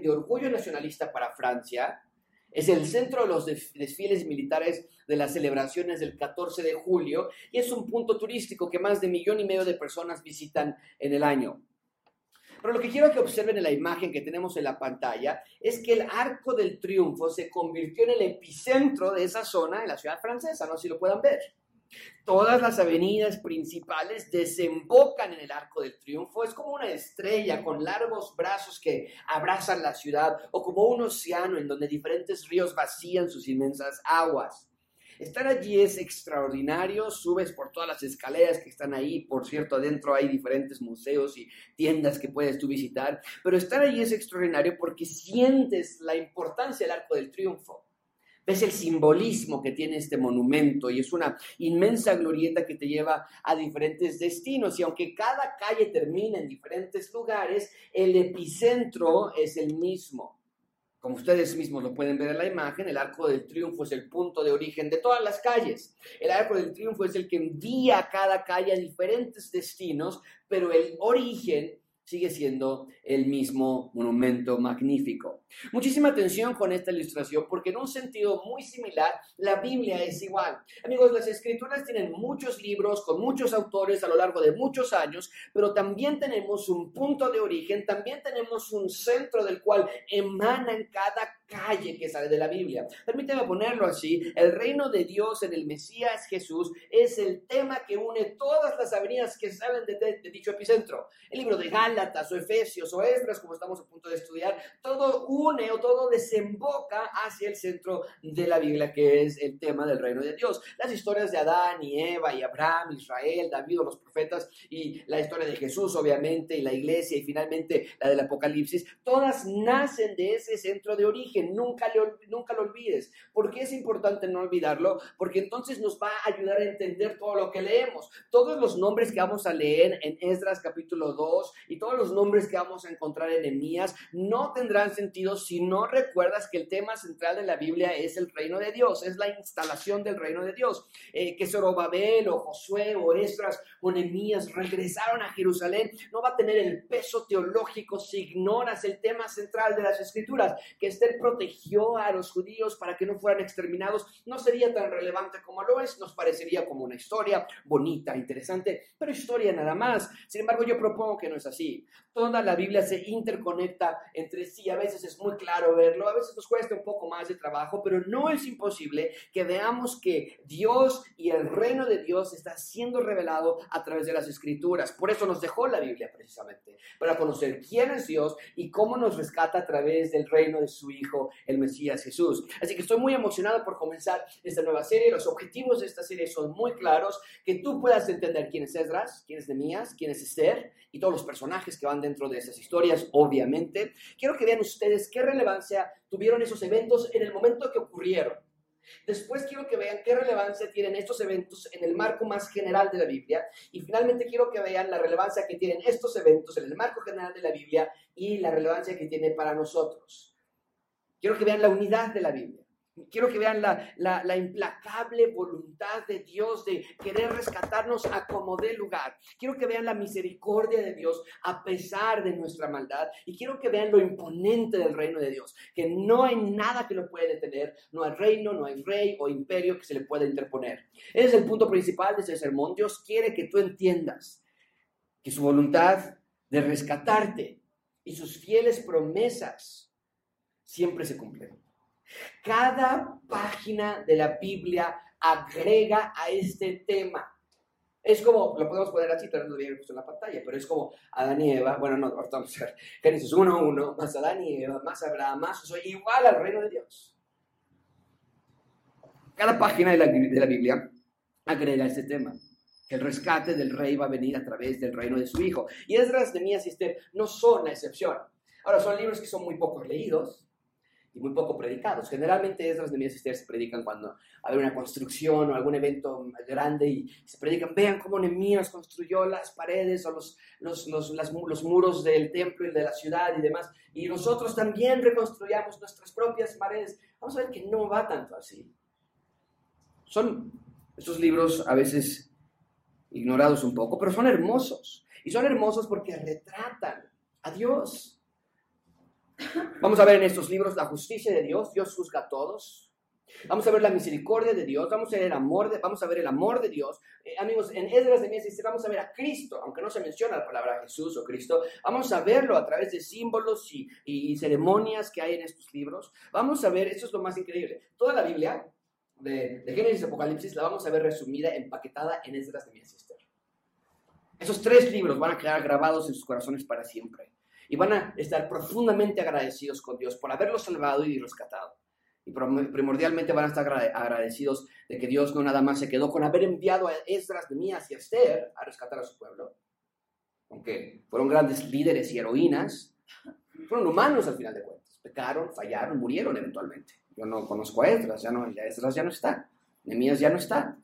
De orgullo nacionalista para Francia. Es el centro de los desfiles militares de las celebraciones del 14 de julio y es un punto turístico que más de millón y medio de personas visitan en el año. Pero lo que quiero que observen en la imagen que tenemos en la pantalla es que el Arco del Triunfo se convirtió en el epicentro de esa zona en la ciudad francesa, no sé si lo puedan ver. Todas las avenidas principales desembocan en el Arco del Triunfo. Es como una estrella con largos brazos que abrazan la ciudad o como un océano en donde diferentes ríos vacían sus inmensas aguas. Estar allí es extraordinario, subes por todas las escaleras que están ahí, por cierto, adentro hay diferentes museos y tiendas que puedes tú visitar, pero estar allí es extraordinario porque sientes la importancia del Arco del Triunfo. Ves el simbolismo que tiene este monumento y es una inmensa glorieta que te lleva a diferentes destinos y aunque cada calle termina en diferentes lugares, el epicentro es el mismo. Como ustedes mismos lo pueden ver en la imagen, el Arco del Triunfo es el punto de origen de todas las calles. El Arco del Triunfo es el que envía a cada calle a diferentes destinos, pero el origen sigue siendo el mismo monumento magnífico. Muchísima atención con esta ilustración porque en un sentido muy similar la Biblia es igual. Amigos, las escrituras tienen muchos libros con muchos autores a lo largo de muchos años, pero también tenemos un punto de origen, también tenemos un centro del cual emana en cada calle que sale de la Biblia. Permíteme ponerlo así, el reino de Dios en el Mesías Jesús es el tema que une todas las avenidas que salen de, dicho epicentro. El libro de Gálatas o Efesios o Esdras, como estamos a punto de estudiar, todo une o todo desemboca hacia el centro de la Biblia, que es el tema del reino de Dios. Las historias de Adán y Eva y Abraham, Israel, David o los profetas y la historia de Jesús, obviamente, y la iglesia y finalmente la del Apocalipsis, todas nacen de ese centro de origen nunca, nunca lo olvides. ¿Por qué es importante no olvidarlo? Porque entonces nos va a ayudar a entender todo lo que leemos. Todos los nombres que vamos a leer en Esdras capítulo 2 y todos los nombres que vamos a encontrar en Emías no tendrán sentido si no recuerdas que el tema central de la Biblia es el reino de Dios, es la instalación del reino de Dios. Eh, que Zorobabel o Josué o Esdras o Emías regresaron a Jerusalén no va a tener el peso teológico si ignoras el tema central de las escrituras, que es el protegió a los judíos para que no fueran exterminados, no sería tan relevante como lo es, nos parecería como una historia bonita, interesante, pero historia nada más. Sin embargo, yo propongo que no es así. Toda la Biblia se interconecta entre sí, a veces es muy claro verlo, a veces nos cuesta un poco más de trabajo, pero no es imposible que veamos que Dios y el reino de Dios está siendo revelado a través de las escrituras. Por eso nos dejó la Biblia precisamente, para conocer quién es Dios y cómo nos rescata a través del reino de su Hijo el Mesías Jesús. Así que estoy muy emocionado por comenzar esta nueva serie. Los objetivos de esta serie son muy claros, que tú puedas entender quién es Esdras, quién es Nemías, quién es Esther y todos los personajes que van dentro de esas historias, obviamente. Quiero que vean ustedes qué relevancia tuvieron esos eventos en el momento que ocurrieron. Después quiero que vean qué relevancia tienen estos eventos en el marco más general de la Biblia. Y finalmente quiero que vean la relevancia que tienen estos eventos en el marco general de la Biblia y la relevancia que tiene para nosotros. Quiero que vean la unidad de la Biblia. Quiero que vean la, implacable voluntad de Dios de querer rescatarnos a como dé lugar. Quiero que vean la misericordia de Dios a pesar de nuestra maldad. Y quiero que vean lo imponente del reino de Dios, que no hay nada que lo pueda detener. No hay reino, no hay rey o imperio que se le pueda interponer. Ese es el punto principal de ese sermón. Dios quiere que tú entiendas que su voluntad de rescatarte y sus fieles promesas siempre se cumplen. Cada página de la Biblia agrega a este tema. Es como, lo podemos poner así, pero no lo en la pantalla, pero es como Adán y Eva, bueno, no, vamos a ver, Génesis 1, 1, más Adán y Eva, más Abraham, más igual al reino de Dios. Cada página de la, de la Biblia agrega este tema que el rescate del rey va a venir a través del reino de su hijo. Y Esdras, Nehemías y Esther no son la excepción. Ahora, son libros que son muy pocos leídos, y muy poco predicados. Generalmente esas de Esther se predican cuando hay una construcción o algún evento grande y se predican, vean cómo Nehemías construyó las paredes o los, los, los, los muros del templo y de la ciudad y demás, y nosotros también reconstruyamos nuestras propias paredes. Vamos a ver que no va tanto así. Son estos libros a veces ignorados un poco, pero son hermosos. Y son hermosos porque retratan a Dios Vamos a ver en estos libros la justicia de Dios, Dios juzga a todos. Vamos a ver la misericordia de Dios, vamos a ver el amor de, vamos a ver el amor de Dios. Eh, amigos, en Esdras de Meses vamos a ver a Cristo, aunque no se menciona la palabra Jesús o Cristo, vamos a verlo a través de símbolos y, ceremonias que hay en estos libros. Vamos a ver, eso es lo más increíble, toda la Biblia, de, de Génesis y Apocalipsis, la vamos a ver resumida, empaquetada en Esdras de Meses. Esos tres libros van a quedar grabados en sus corazones para siempre y van a estar profundamente agradecidos con Dios por haberlos salvado y rescatado. Y primordialmente van a estar agradecidos de que Dios no nada más se quedó con haber enviado a Esdras, Mías y Esther a rescatar a su pueblo, aunque fueron grandes líderes y heroínas, fueron humanos al final de cuentas. Pecaron, fallaron, murieron eventualmente. Yo no conozco a Esdras, ya no, Esdras ya no está, Nemías ya no está.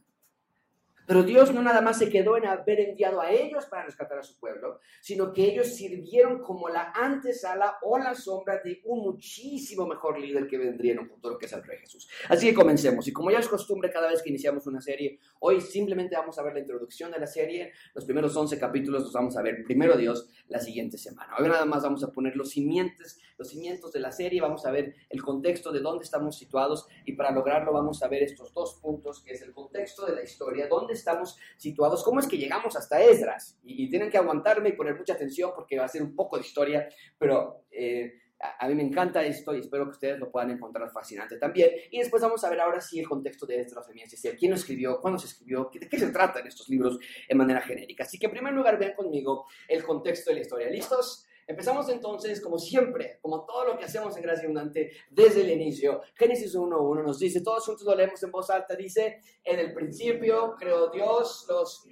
Pero Dios no nada más se quedó en haber enviado a ellos para rescatar a su pueblo, sino que ellos sirvieron como la antesala o la sombra de un muchísimo mejor líder que vendría en un futuro, que es el Rey Jesús. Así que comencemos. Y como ya es costumbre cada vez que iniciamos una serie, hoy simplemente vamos a ver la introducción de la serie. Los primeros 11 capítulos los vamos a ver primero Dios la siguiente semana. Hoy nada más vamos a poner los cimientos, los cimientos de la serie, vamos a ver el contexto de dónde estamos situados y para lograrlo vamos a ver estos dos puntos, que es el contexto de la historia, dónde estamos situados, cómo es que llegamos hasta Esdras. Y, tienen que aguantarme y poner mucha atención porque va a ser un poco de historia, pero eh, a, mí me encanta esto y espero que ustedes lo puedan encontrar fascinante también. Y después vamos a ver ahora sí el contexto de Esdras de quién lo escribió, cuándo se escribió, de qué se trata en estos libros en manera genérica. Así que en primer lugar vean conmigo el contexto de la historia. ¿Listos? Empezamos entonces, como siempre, como todo lo que hacemos en Gracia Abundante desde el inicio. Génesis 1.1 nos dice, todos juntos lo leemos en voz alta, dice, en el principio creó Dios los...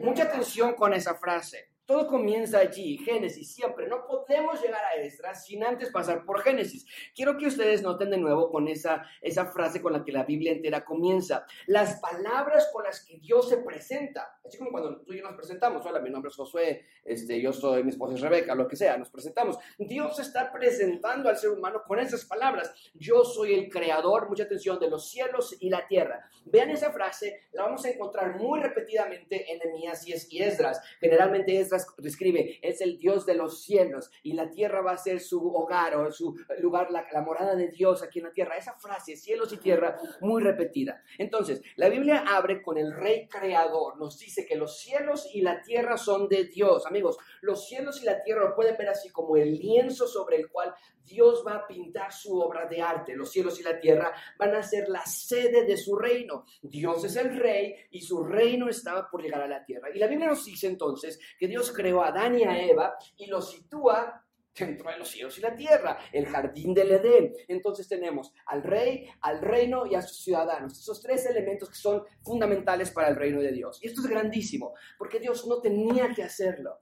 Mucha atención con esa frase. Todo comienza allí, Génesis, siempre. No podemos llegar a Esdras sin antes pasar por Génesis. Quiero que ustedes noten de nuevo con esa, esa frase con la que la Biblia entera comienza. Las palabras con las que Dios se presenta. Así como cuando tú y yo nos presentamos. Hola, mi nombre es Josué, este, yo soy, mi esposa es Rebeca, lo que sea, nos presentamos. Dios está presentando al ser humano con esas palabras. Yo soy el creador, mucha atención, de los cielos y la tierra. Vean esa frase, la vamos a encontrar muy repetidamente en Emías y Esdras. Generalmente Esdras describe, es el Dios de los cielos y la tierra va a ser su hogar o su lugar, la, morada de Dios aquí en la tierra. Esa frase, cielos y tierra, muy repetida. Entonces, la Biblia abre con el rey creador. Nos dice que los cielos y la tierra son de Dios. Amigos, los cielos y la tierra lo pueden ver así como el lienzo sobre el cual Dios va a pintar su obra de arte. Los cielos y la tierra van a ser la sede de su reino. Dios es el rey y su reino estaba por llegar a la tierra. Y la Biblia nos dice entonces que Dios creó a Adán y a Eva y los sitúa dentro de los cielos y la tierra, el jardín del Edén. Entonces tenemos al rey, al reino y a sus ciudadanos. Esos tres elementos que son fundamentales para el reino de Dios. Y esto es grandísimo, porque Dios no tenía que hacerlo.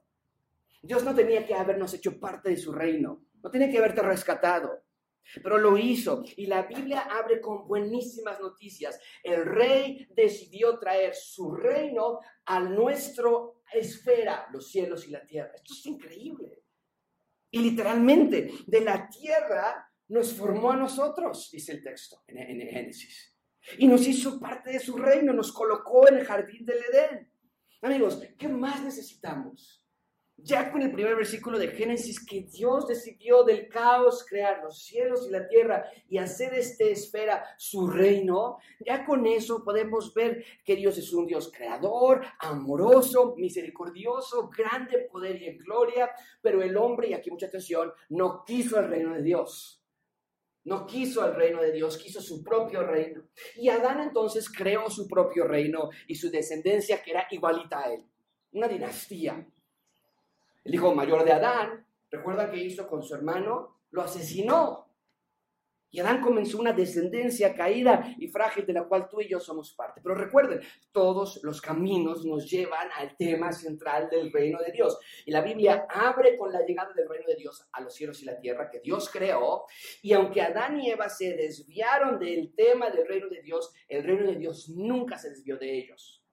Dios no tenía que habernos hecho parte de su reino. No tiene que haberte rescatado. Pero lo hizo y la Biblia abre con buenísimas noticias. El rey decidió traer su reino a nuestra esfera, los cielos y la tierra. Esto es increíble. Y literalmente, de la tierra nos formó a nosotros, dice el texto en, en Génesis. Y nos hizo parte de su reino, nos colocó en el jardín del Edén. Amigos, ¿qué más necesitamos? Ya con el primer versículo de Génesis, que Dios decidió del caos crear los cielos y la tierra y hacer esta esfera su reino, ya con eso podemos ver que Dios es un Dios creador, amoroso, misericordioso, grande poder y en gloria, pero el hombre, y aquí mucha atención, no quiso el reino de Dios. No quiso el reino de Dios, quiso su propio reino. Y Adán entonces creó su propio reino y su descendencia que era igualita a él. Una dinastía, el hijo mayor de Adán, ¿recuerdan qué hizo con su hermano? Lo asesinó. Y Adán comenzó una descendencia caída y frágil de la cual tú y yo somos parte. Pero recuerden, todos los caminos nos llevan al tema central del reino de Dios. Y la Biblia abre con la llegada del reino de Dios a los cielos y la tierra que Dios creó. Y aunque Adán y Eva se desviaron del tema del reino de Dios, el reino de Dios nunca se desvió de ellos.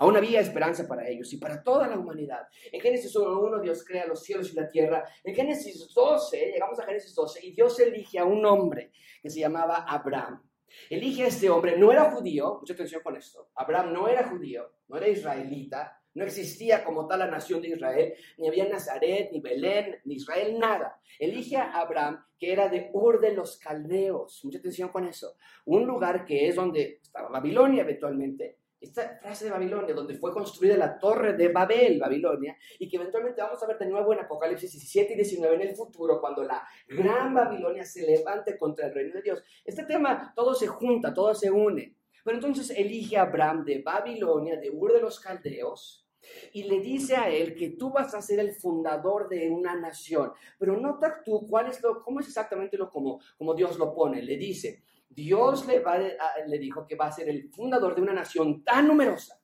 Aún había esperanza para ellos y para toda la humanidad. En Génesis 1.1 Dios crea los cielos y la tierra. En Génesis 12, llegamos a Génesis 12, y Dios elige a un hombre que se llamaba Abraham. Elige a este hombre, no era judío, mucha atención con esto. Abraham no era judío, no era israelita, No existía como tal la nación de Israel, ni había Nazaret, ni Belén, ni Israel, nada. Elige a Abraham, que era de Ur de los Caldeos. Mucha atención con eso. Un lugar que es donde estaba Babilonia eventualmente. Esta frase de Babilonia, donde fue construida la torre de Babel, Babilonia, y que eventualmente vamos a ver de nuevo en Apocalipsis 17 y 19 en el futuro, cuando la gran Babilonia se levante contra el reino de Dios. Este tema todo se junta, todo se une. Pero entonces elige a Abraham de Babilonia, de Ur de los Caldeos, y le dice a él que tú vas a ser el fundador de una nación. Pero nota tú cuál es lo, cómo es exactamente lo como, como Dios lo pone. Le dice, Dios le, va le dijo que va a ser el fundador de una nación tan numerosa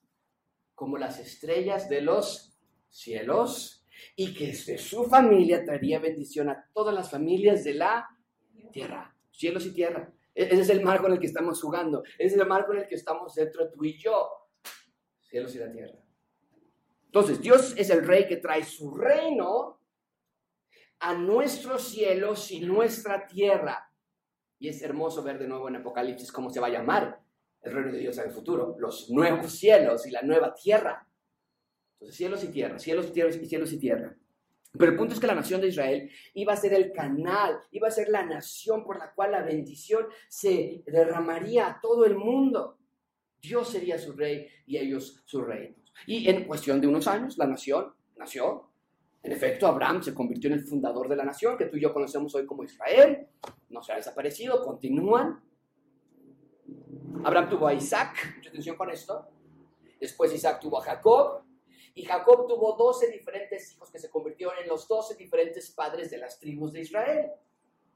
como las estrellas de los cielos y que de su familia traería bendición a todas las familias de la tierra, cielos y tierra. E-, ese es el marco en el que estamos jugando. Ese es el marco en el que estamos dentro tú y yo. Cielos y la tierra. Entonces, Dios es el rey que trae su reino a nuestros cielos y nuestra tierra. Y es hermoso ver de nuevo en Apocalipsis cómo se va a llamar el reino de Dios en el futuro. Los nuevos cielos y la nueva tierra. Entonces, cielos y tierra, cielos y tierra cielos y tierra. Pero el punto es que la nación de Israel iba a ser el canal, iba a ser la nación por la cual la bendición se derramaría a todo el mundo. Dios sería su rey y ellos su rey. Y en cuestión de unos años, la nación nació. En efecto, Abraham se convirtió en el fundador de la nación, que tú y yo conocemos hoy como Israel. No se ha desaparecido, continúan. Abraham tuvo a Isaac, mucha atención con esto. Después Isaac tuvo a Jacob, y Jacob tuvo 12 diferentes hijos que se convirtieron en los 12 diferentes padres de las tribus de Israel.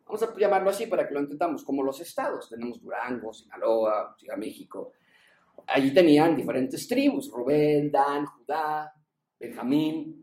Vamos a llamarlo así para que lo entendamos, como los estados. Tenemos Durango, Sinaloa, Ciudad México. Allí tenían diferentes tribus, Rubén, Dan, Judá, Benjamín.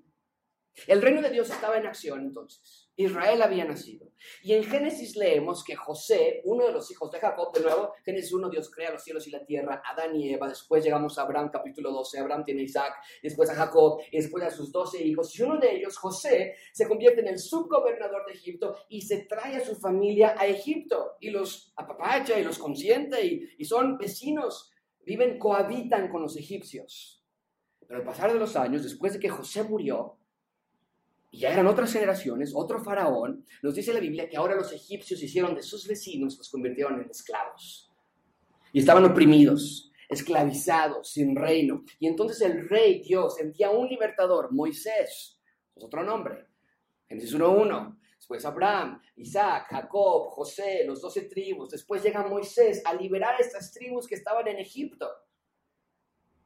El reino de Dios estaba en acción entonces. Israel había nacido. Y en Génesis leemos que José, uno de los hijos de Jacob, de nuevo, Génesis 1, Dios crea los cielos y la tierra, Adán y Eva, después llegamos a Abraham, capítulo 12, Abraham tiene a Isaac, después a Jacob, y después a sus doce hijos, y uno de ellos, José, se convierte en el subgobernador de Egipto y se trae a su familia a Egipto, y los apapacha y los consiente, y, y son vecinos, viven, cohabitan con los egipcios. Pero al pasar de los años, después de que José murió, y ya eran otras generaciones, otro faraón, nos dice la Biblia que ahora los egipcios hicieron de sus vecinos, los convirtieron en esclavos. Y estaban oprimidos, esclavizados, sin reino. Y entonces el rey Dios envía un libertador, Moisés, es otro nombre, Génesis 1.1. Después Abraham, Isaac, Jacob, José, los doce tribus. Después llega Moisés a liberar a estas tribus que estaban en Egipto.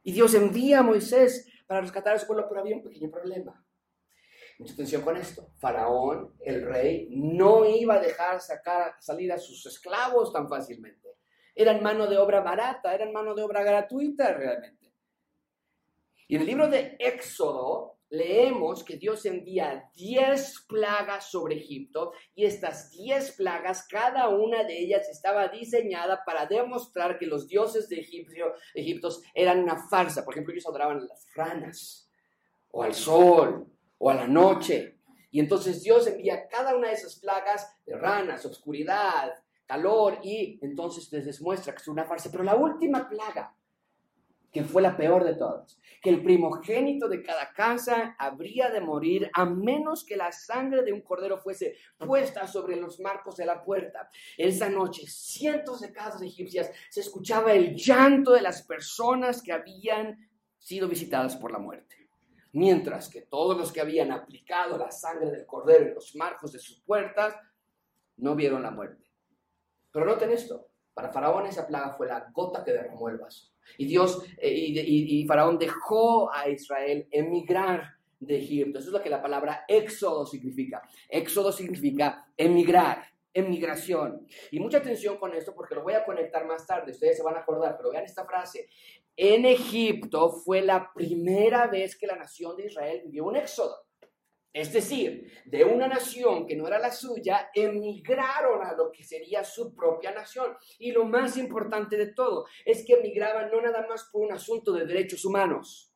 Y Dios envía a Moisés para rescatar a su pueblo, pero había un pequeño problema. Mucha atención con esto. Faraón, el rey, no iba a dejar sacar, salir a sus esclavos tan fácilmente. Eran mano de obra barata, eran mano de obra gratuita realmente. Y en el libro de Éxodo leemos que Dios envía 10 plagas sobre Egipto y estas 10 plagas, cada una de ellas estaba diseñada para demostrar que los dioses de Egipto, Egipto eran una farsa. Por ejemplo, ellos adoraban a las ranas o al sol o a la noche. Y entonces Dios envía cada una de esas plagas de ranas, oscuridad, calor, y entonces les muestra que es una farsa. Pero la última plaga, que fue la peor de todas, que el primogénito de cada casa habría de morir a menos que la sangre de un cordero fuese puesta sobre los marcos de la puerta. Esa noche, cientos de casas egipcias se escuchaba el llanto de las personas que habían sido visitadas por la muerte mientras que todos los que habían aplicado la sangre del cordero en los marcos de sus puertas no vieron la muerte. Pero noten esto, para Faraón esa plaga fue la gota que derramó el vaso. Y Dios eh, y, Faraón dejó a Israel emigrar de Egipto. Eso es lo que la palabra éxodo significa. Éxodo significa emigrar, emigración. Y mucha atención con esto porque lo voy a conectar más tarde, ustedes se van a acordar, pero vean esta frase en Egipto fue la primera vez que la nación de Israel vivió un éxodo. Es decir, de una nación que no era la suya, emigraron a lo que sería su propia nación. Y lo más importante de todo es que emigraban no nada más por un asunto de derechos humanos,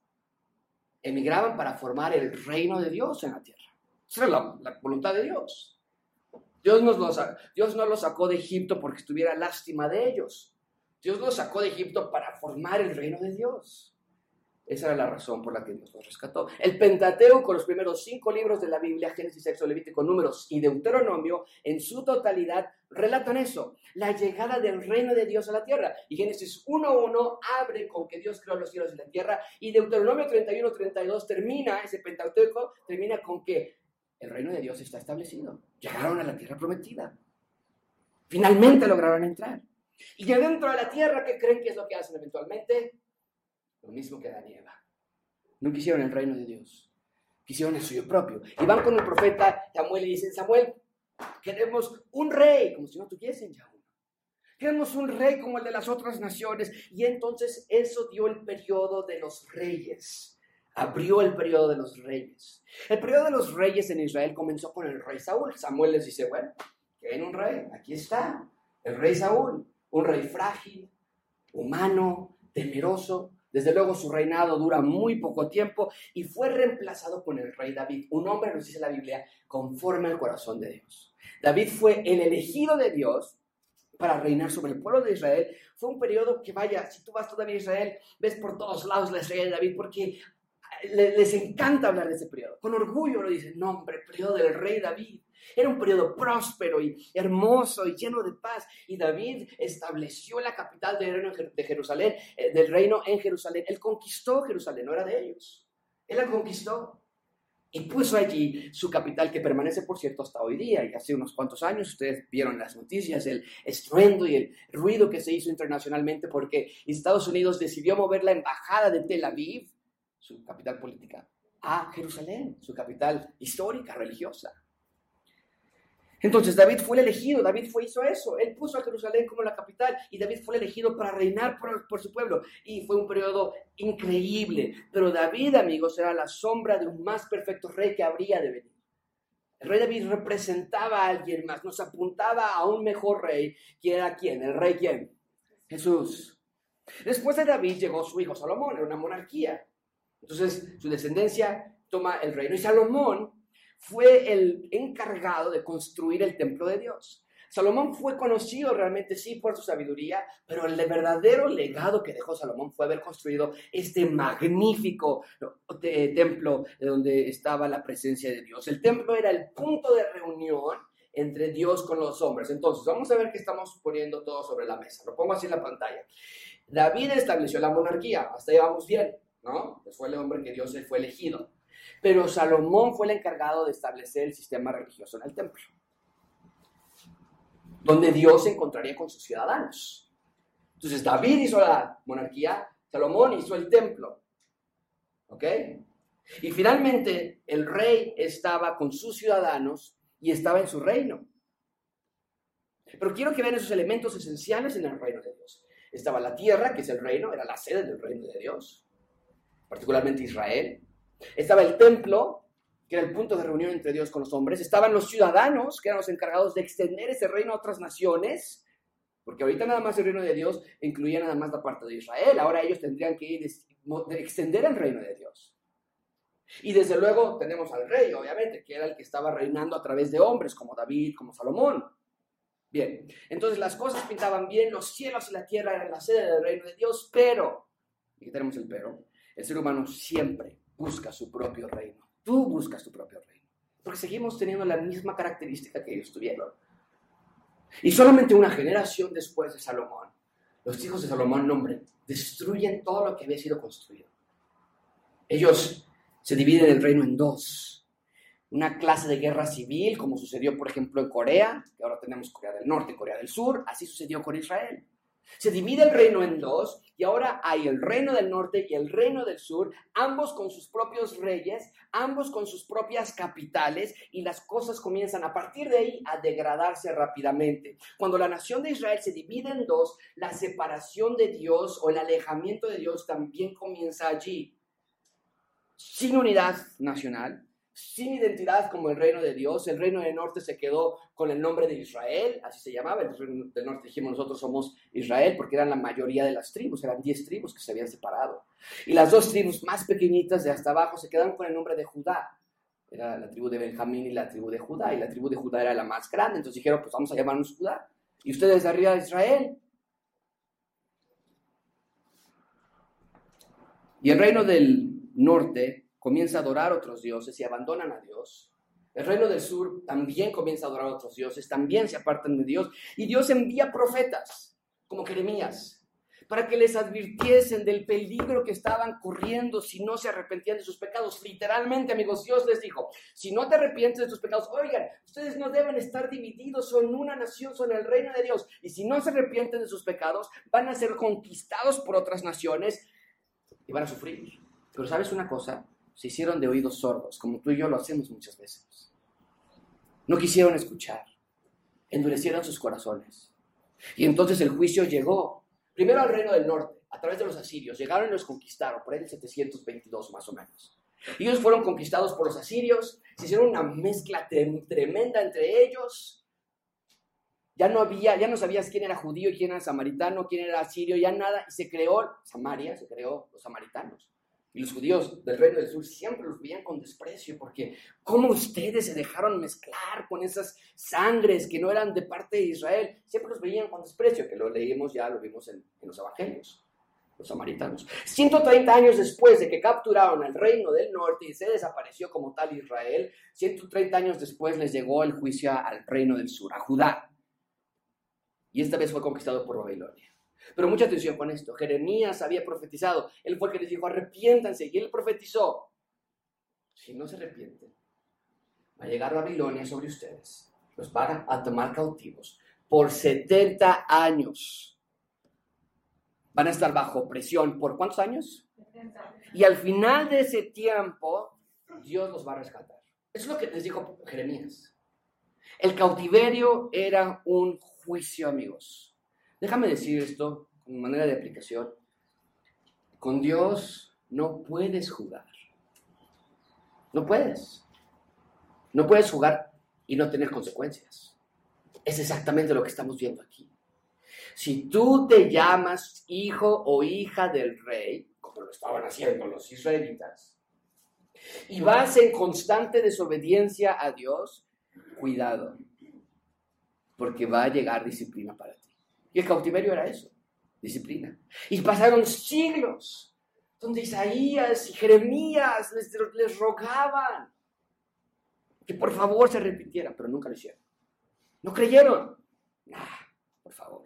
emigraban para formar el reino de Dios en la tierra. Esa era la, voluntad de Dios. Dios, nos Dios no los sacó de Egipto porque estuviera lástima de ellos. Dios los sacó de Egipto para formar el reino de Dios. Esa era la razón por la que Dios nos rescató. El Pentateuco, los primeros cinco libros de la Biblia, Génesis, Éxodo, Levítico, Números y Deuteronomio, en su totalidad relatan eso, la llegada del reino de Dios a la tierra. Y Génesis 1.1 abre con que Dios creó los cielos y la tierra, y Deuteronomio 31.32 termina, ese Pentateuco termina con que el reino de Dios está establecido. Llegaron a la tierra prometida. Finalmente lograron entrar. Y ya dentro de la tierra, ¿qué creen que es lo que hacen eventualmente? Lo mismo que Adán y Eva. No quisieron el reino de Dios. Quisieron el suyo propio. Y van con el profeta Samuel y dicen, Samuel, queremos un rey, como si no tuviesen ya uno. Queremos un rey como el de las otras naciones. Y entonces eso dio el periodo de los reyes. Abrió el periodo de los reyes. El periodo de los reyes en Israel comenzó con el rey Saúl. Samuel les dice, bueno, quieren un rey, aquí está, el rey Saúl. Un rey frágil, humano, temeroso, desde luego su reinado dura muy poco tiempo y fue reemplazado con el rey David, un hombre, nos dice la Biblia, conforme al corazón de Dios. David fue el elegido de Dios para reinar sobre el pueblo de Israel. Fue un periodo que, vaya, si tú vas todavía a Israel, ves por todos lados la estrella de David porque les encanta hablar de ese periodo. Con orgullo lo dicen, nombre, periodo del rey David. Era un periodo próspero y hermoso y lleno de paz. Y David estableció la capital del reino de Jerusalén, eh, del reino en Jerusalén. Él conquistó Jerusalén, no era de ellos. Él la conquistó y puso allí su capital, que permanece, por cierto, hasta hoy día. Y hace unos cuantos años ustedes vieron las noticias, el estruendo y el ruido que se hizo internacionalmente porque Estados Unidos decidió mover la embajada de Tel Aviv, su capital política, a Jerusalén, su capital histórica, religiosa. Entonces David fue el elegido, David fue, hizo eso, él puso a Jerusalén como la capital y David fue el elegido para reinar por, su pueblo y fue un periodo increíble. Pero David, amigos, era la sombra de un más perfecto rey que habría de venir. El rey David representaba a alguien más, nos apuntaba a un mejor rey, que era quién, el rey quién, Jesús. Después de David llegó su hijo Salomón, era una monarquía. Entonces su descendencia toma el reino y Salomón fue el encargado de construir el templo de Dios. Salomón fue conocido realmente, sí, por su sabiduría, pero el verdadero legado que dejó Salomón fue haber construido este magnífico templo donde estaba la presencia de Dios. El templo era el punto de reunión entre Dios con los hombres. Entonces, vamos a ver qué estamos poniendo todo sobre la mesa. Lo pongo así en la pantalla. David estableció la monarquía, hasta ahí bien, ¿no? Fue el hombre que Dios fue elegido. Pero Salomón fue el encargado de establecer el sistema religioso en el templo, donde Dios se encontraría con sus ciudadanos. Entonces David hizo la monarquía, Salomón hizo el templo. ¿Ok? Y finalmente el rey estaba con sus ciudadanos y estaba en su reino. Pero quiero que vean esos elementos esenciales en el reino de Dios. Estaba la tierra, que es el reino, era la sede del reino de Dios, particularmente Israel. Estaba el templo, que era el punto de reunión entre Dios con los hombres. Estaban los ciudadanos, que eran los encargados de extender ese reino a otras naciones. Porque ahorita nada más el reino de Dios incluía nada más la parte de Israel. Ahora ellos tendrían que ir de extender el reino de Dios. Y desde luego tenemos al rey, obviamente, que era el que estaba reinando a través de hombres como David, como Salomón. Bien, entonces las cosas pintaban bien, los cielos y la tierra eran la sede del reino de Dios, pero, y tenemos el pero, el ser humano siempre busca su propio reino. Tú buscas tu propio reino. Porque seguimos teniendo la misma característica que ellos tuvieron. Y solamente una generación después de Salomón, los hijos de Salomón, nombre, destruyen todo lo que había sido construido. Ellos se dividen el reino en dos. Una clase de guerra civil, como sucedió, por ejemplo, en Corea, que ahora tenemos Corea del Norte y Corea del Sur, así sucedió con Israel. Se divide el reino en dos y ahora hay el reino del norte y el reino del sur, ambos con sus propios reyes, ambos con sus propias capitales y las cosas comienzan a partir de ahí a degradarse rápidamente. Cuando la nación de Israel se divide en dos, la separación de Dios o el alejamiento de Dios también comienza allí. Sin unidad nacional, sin identidad como el reino de Dios. El reino del norte se quedó con el nombre de Israel, así se llamaba. El reino del norte dijimos nosotros somos Israel porque eran la mayoría de las tribus, eran diez tribus que se habían separado. Y las dos tribus más pequeñitas de hasta abajo se quedaron con el nombre de Judá. Era la tribu de Benjamín y la tribu de Judá. Y la tribu de Judá era la más grande. Entonces dijeron, pues vamos a llamarnos Judá. Y ustedes de arriba de Israel. Y el reino del norte comienza a adorar a otros dioses y abandonan a Dios. El reino del sur también comienza a adorar a otros dioses, también se apartan de Dios. Y Dios envía profetas, como Jeremías, para que les advirtiesen del peligro que estaban corriendo si no se arrepentían de sus pecados. Literalmente, amigos, Dios les dijo, si no te arrepientes de tus pecados, oigan, ustedes no deben estar divididos, son una nación, son el reino de Dios. Y si no se arrepienten de sus pecados, van a ser conquistados por otras naciones y van a sufrir. Pero sabes una cosa, se hicieron de oídos sordos, como tú y yo lo hacemos muchas veces. No quisieron escuchar, endurecieron sus corazones. Y entonces el juicio llegó, primero al reino del norte, a través de los asirios. Llegaron y los conquistaron, por ahí en 722 más o menos. Ellos fueron conquistados por los asirios, se hicieron una mezcla tremenda entre ellos. Ya no había, ya no sabías quién era judío, quién era samaritano, quién era asirio, ya nada. Y se creó Samaria, se creó los samaritanos. Y los judíos del reino del sur siempre los veían con desprecio, porque ¿cómo ustedes se dejaron mezclar con esas sangres que no eran de parte de Israel? Siempre los veían con desprecio, que lo leímos ya, lo vimos en, los evangelios, los samaritanos. 130 años después de que capturaron el reino del norte y se desapareció como tal Israel, 130 años después les llegó el juicio al reino del sur, a Judá. Y esta vez fue conquistado por Babilonia. Pero mucha atención con esto. Jeremías había profetizado. Él fue el que les dijo, arrepiéntanse. Y él profetizó. Si no se arrepienten, va a llegar Babilonia sobre ustedes. Los van a tomar cautivos por 70 años. Van a estar bajo presión. ¿Por cuántos años? Y al final de ese tiempo, Dios los va a rescatar. Eso es lo que les dijo Jeremías. El cautiverio era un juicio, amigos. Déjame decir esto como manera de aplicación. Con Dios no puedes jugar. No puedes. No puedes jugar y no tener consecuencias. Es exactamente lo que estamos viendo aquí. Si tú te llamas hijo o hija del rey, como lo estaban haciendo los israelitas, y vas en constante desobediencia a Dios, cuidado, porque va a llegar disciplina para ti. Y el cautiverio era eso, disciplina. Y pasaron siglos donde Isaías y Jeremías les, rogaban que por favor se repitieran, pero nunca lo hicieron. No creyeron. Nah, por favor.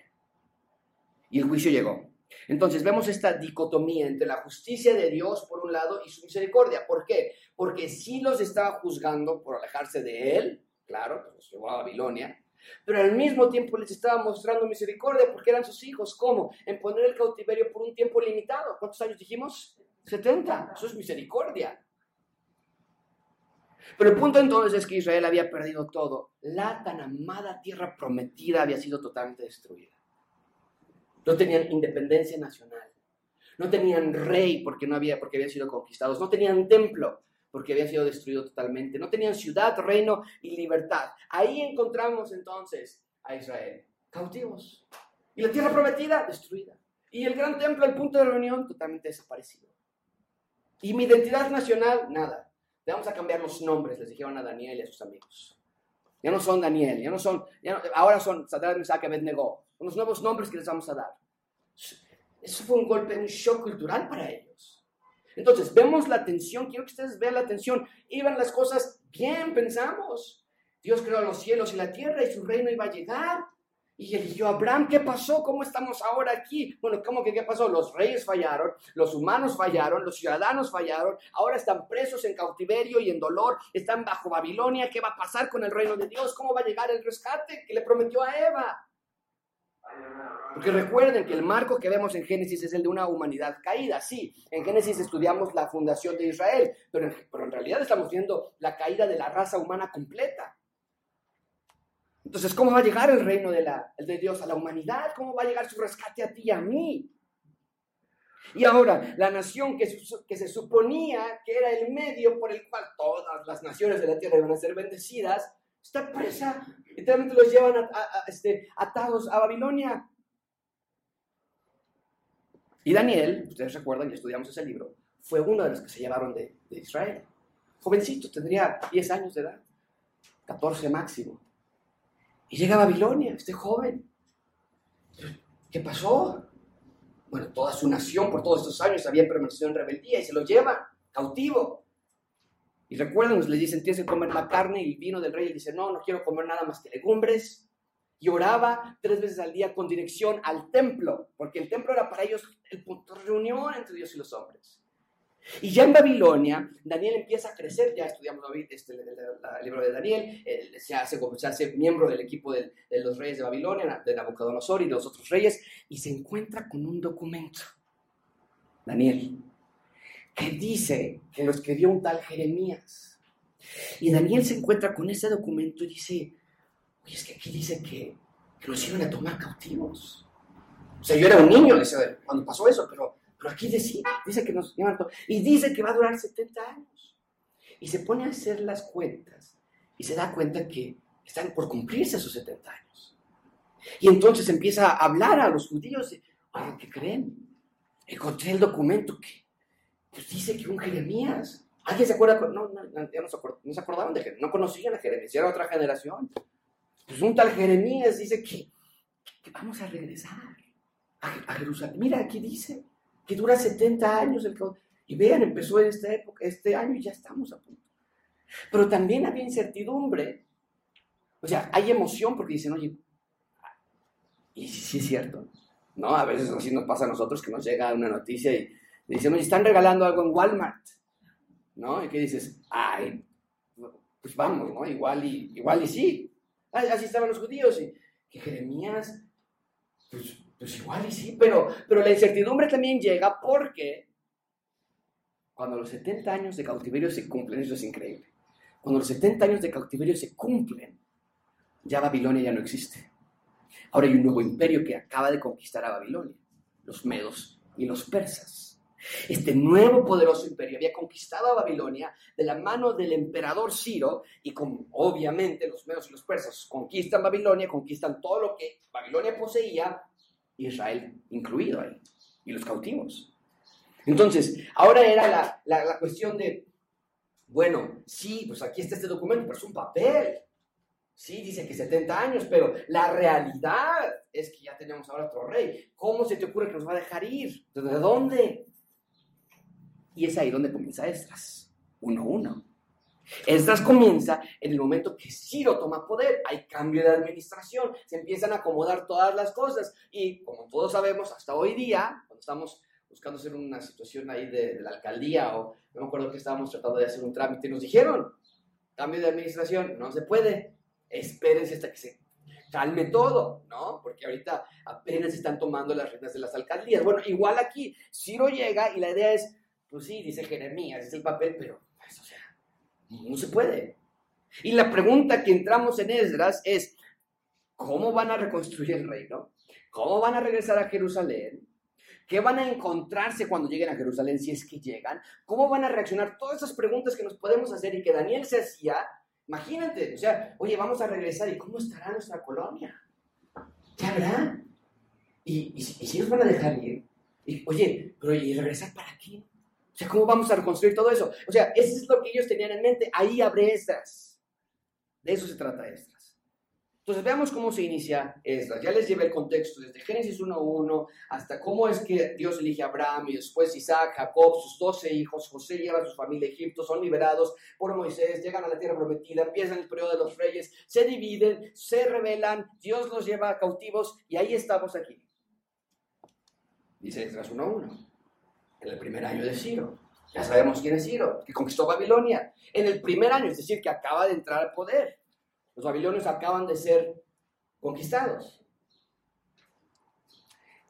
Y el juicio llegó. Entonces vemos esta dicotomía entre la justicia de Dios por un lado y su misericordia. ¿Por qué? Porque sí los estaba juzgando por alejarse de él, claro, pues los llevó a Babilonia, pero al mismo tiempo les estaba mostrando misericordia porque eran sus hijos. ¿Cómo? En poner el cautiverio por un tiempo limitado. ¿Cuántos años dijimos? 70. Eso es misericordia. Pero el punto entonces es que Israel había perdido todo. La tan amada tierra prometida había sido totalmente destruida. No tenían independencia nacional. No tenían rey porque, no había, porque habían sido conquistados. No tenían templo porque había sido destruido totalmente. No tenían ciudad, reino y libertad. Ahí encontramos entonces a Israel, cautivos. Y la tierra prometida, destruida. Y el gran templo, el punto de reunión, totalmente desaparecido. Y mi identidad nacional, nada. Le vamos a cambiar los nombres, les dijeron a Daniel y a sus amigos. Ya no son Daniel, ya no son, ahora son Sadrach, Mesach, Abednego. Son los nuevos nombres que les vamos a dar. Eso fue un golpe, un shock cultural para ellos. Entonces, vemos la tensión, quiero que ustedes vean la tensión. Iban las cosas bien, pensamos. Dios creó los cielos y la tierra y su reino iba a llegar. Y eligió a Abraham, ¿qué pasó? ¿Cómo estamos ahora aquí? Bueno, ¿cómo que qué pasó? Los reyes fallaron, los humanos fallaron, los ciudadanos fallaron, ahora están presos en cautiverio y en dolor, están bajo Babilonia, ¿qué va a pasar con el reino de Dios? ¿Cómo va a llegar el rescate que le prometió a Eva? Porque recuerden que el marco que vemos en Génesis es el de una humanidad caída. Sí, en Génesis estudiamos la fundación de Israel, pero en, realidad estamos viendo la caída de la raza humana completa. Entonces, ¿cómo va a llegar el reino de, la, Dios a la humanidad? ¿Cómo va a llegar su rescate a ti y a mí? Y ahora, la nación que, se suponía que era el medio por el cual todas las naciones de la tierra iban a ser bendecidas, está presa. Literalmente los llevan este, atados a Babilonia. Y Daniel, ustedes recuerdan que estudiamos ese libro, fue uno de los que se llevaron de, de Israel. Jovencito, tendría 10 años de edad, 14 máximo. Y llega a Babilonia, este joven. ¿Qué pasó? bueno, toda su nación por todos estos años había permanecido en rebeldía y se lo lleva cautivo. Y recuerden, le dicen, tienes que comer la carne y el vino del rey. Y dice, no, no quiero comer nada más que legumbres. Y oraba tres veces al día con dirección al templo, porque el templo era para ellos el punto de reunión entre Dios y los hombres. Y ya en Babilonia, Daniel empieza a crecer, ya estudiamos este, el, libro de Daniel, se, hace, se hace miembro del equipo de, de, los reyes de Babilonia, de Nabucodonosor y de los otros reyes, y se encuentra con un documento, Daniel, que dice que lo escribió un tal Jeremías. Y Daniel se encuentra con ese documento y dice, oye, es que aquí dice que, que los iban a tomar cautivos. O sea, yo era un niño cuando pasó eso, pero pero aquí dice, dice que nos y dice que va a durar 70 años. Y se pone a hacer las cuentas y se da cuenta que están por cumplirse esos 70 años. Y entonces empieza a hablar a los judíos, oye, ¿qué creen? Encontré el documento que pues dice que un Jeremías, ¿alguien se acuerda? No, no, ya no se, no se acordaban de Jeremías, no conocían a Jeremías, era otra generación. Pues un tal Jeremías dice que, que vamos a regresar a, a Jerusalén. Mira, aquí dice, que dura 70 años. El, y vean, empezó en esta época, este año y ya estamos a punto. Pero también había incertidumbre. O sea, hay emoción porque dicen, oye, y sí, es cierto. ¿No? A veces así nos pasa a nosotros que nos llega una noticia y dicen, oye, están regalando algo en Walmart. ¿No? Y que dices, ay, pues vamos, ¿no? Igual y, igual y sí. Así estaban los judíos. Y que Jeremías, pues pues igual y sí, pero, pero la incertidumbre también llega porque cuando los 70 años de cautiverio se cumplen, eso es increíble, cuando los 70 años de cautiverio se cumplen, ya Babilonia ya no existe. Ahora hay un nuevo imperio que acaba de conquistar a Babilonia, los medos y los persas. Este nuevo poderoso imperio había conquistado a Babilonia de la mano del emperador Ciro y obviamente los medos y los persas conquistan Babilonia, conquistan todo lo que Babilonia poseía, Israel incluido ahí, y los cautivos. Entonces, ahora era la, la, cuestión de, bueno, sí, pues aquí está este documento, pero es un papel. Sí, dice que 70 años, pero la realidad es que ya tenemos ahora otro rey. ¿Cómo se te ocurre que nos va a dejar ir? ¿De dónde? Y es ahí donde comienza a uno. Esdras comienza en el momento que Ciro toma poder, hay cambio de administración, se empiezan a acomodar todas las cosas y como todos sabemos hasta hoy día, cuando estamos buscando hacer una situación ahí de, la alcaldía o no me acuerdo que estábamos tratando de hacer un trámite, nos dijeron, cambio de administración, no se puede, espérense hasta que se calme todo, ¿no? Porque ahorita apenas están tomando las reglas de las alcaldías. Bueno, igual aquí, Ciro llega y la idea es, pues sí, dice Jeremías, es el papel, pero, pues, o sea, no se puede. Y la pregunta que entramos en Esdras es, ¿cómo van a reconstruir el reino? ¿Cómo van a regresar a Jerusalén? ¿Qué van a encontrarse cuando lleguen a Jerusalén si es que llegan? ¿Cómo van a reaccionar? Todas esas preguntas que nos podemos hacer y que Daniel se hacía, imagínate, o sea, oye, vamos a regresar y ¿cómo estará nuestra colonia? ¿Qué habrá? ¿Y, si ellos van a dejar ir? Y, oye, pero ¿y regresar para qué? Sea, ¿cómo vamos a reconstruir todo eso? O sea, eso es lo que ellos tenían en mente. Ahí abre Esdras. De eso se trata Esdras. Entonces veamos cómo se inicia Esdras. Ya les llevé el contexto desde Génesis 1.1 hasta cómo es que Dios elige a Abraham y después Isaac, Jacob, sus doce hijos, José lleva a su familia a Egipto, son liberados por Moisés, llegan a la tierra prometida, empiezan el periodo de los reyes, se dividen, se rebelan, Dios los lleva a cautivos y ahí estamos aquí. Dice Esdras 1.1 en el primer año de Ciro. Ya sabemos quién es Ciro, que conquistó Babilonia. En el primer año, es decir, que acaba de entrar al poder. Los babilonios acaban de ser conquistados.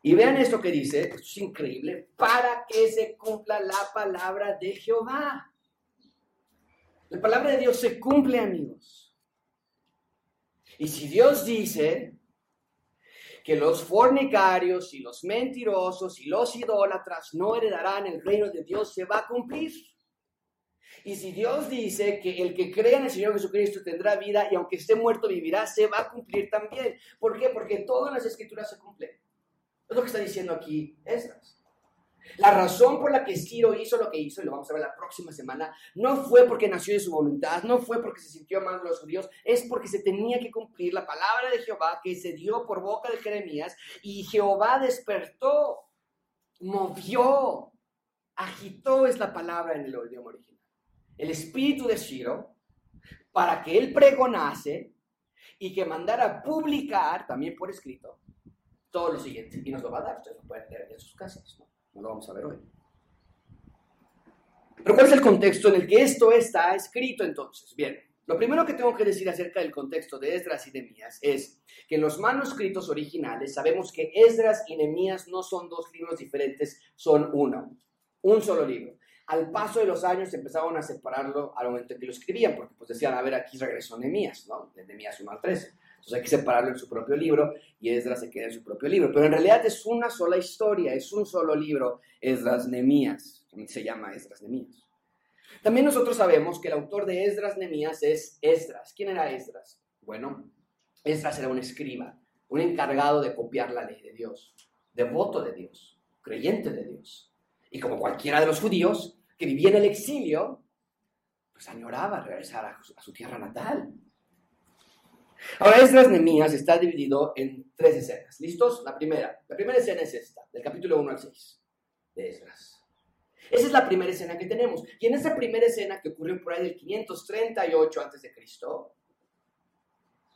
Y vean esto que dice, es increíble, para que se cumpla la palabra de Jehová. La palabra de Dios se cumple, amigos. Y si Dios dice, que los fornicarios y los mentirosos y los idólatras no heredarán el reino de Dios se va a cumplir. Y si Dios dice que el que crea en el Señor Jesucristo tendrá vida y aunque esté muerto vivirá, se va a cumplir también. ¿Por qué? Porque todas las escrituras se cumplen. Es lo que está diciendo aquí Esdras. La razón por la que Ciro hizo lo que hizo, y lo vamos a ver la próxima semana, no fue porque nació de su voluntad, no fue porque se sintió mal de los judíos, es porque se tenía que cumplir la palabra de Jehová que se dio por boca de Jeremías y Jehová despertó movió, agitó es la palabra en el idioma original. El espíritu de Ciro para que él pregonase y que mandara publicar, también por escrito, todo lo siguiente. Y nos lo va a dar, ustedes lo pueden leer en sus casas, ¿no? No lo vamos a ver hoy. Pero ¿cuál es el contexto en el que esto está escrito entonces? Bien, lo primero que tengo que decir acerca del contexto de Esdras y Nehemías es que en los manuscritos originales sabemos que Esdras y Nehemías no son dos libros diferentes, son uno, un solo libro. Al paso de los años empezaron a separarlo al momento en que lo escribían, porque pues decían, a ver, aquí regresó Nehemías, ¿no? De Nehemías 1 al 13. Entonces hay que separarlo en su propio libro y Esdras se queda en su propio libro. Pero en realidad es una sola historia, es un solo libro, Esdras Nemías. Se llama Esdras Nemías. También nosotros sabemos que el autor de Esdras Nemías es Esdras. ¿Quién era Esdras? Bueno, Esdras era un escriba, un encargado de copiar la ley de Dios, devoto de Dios, creyente de Dios. Y como cualquiera de los judíos que vivía en el exilio, pues añoraba regresar a su, tierra natal. Ahora, Esdras Nemías está dividido en tres escenas. ¿Listos? La primera. La primera escena es esta, del capítulo 1 al 6 de Esdras. Esa es la primera escena que tenemos. Y en esa primera escena que ocurrió por ahí del 538 a.C.,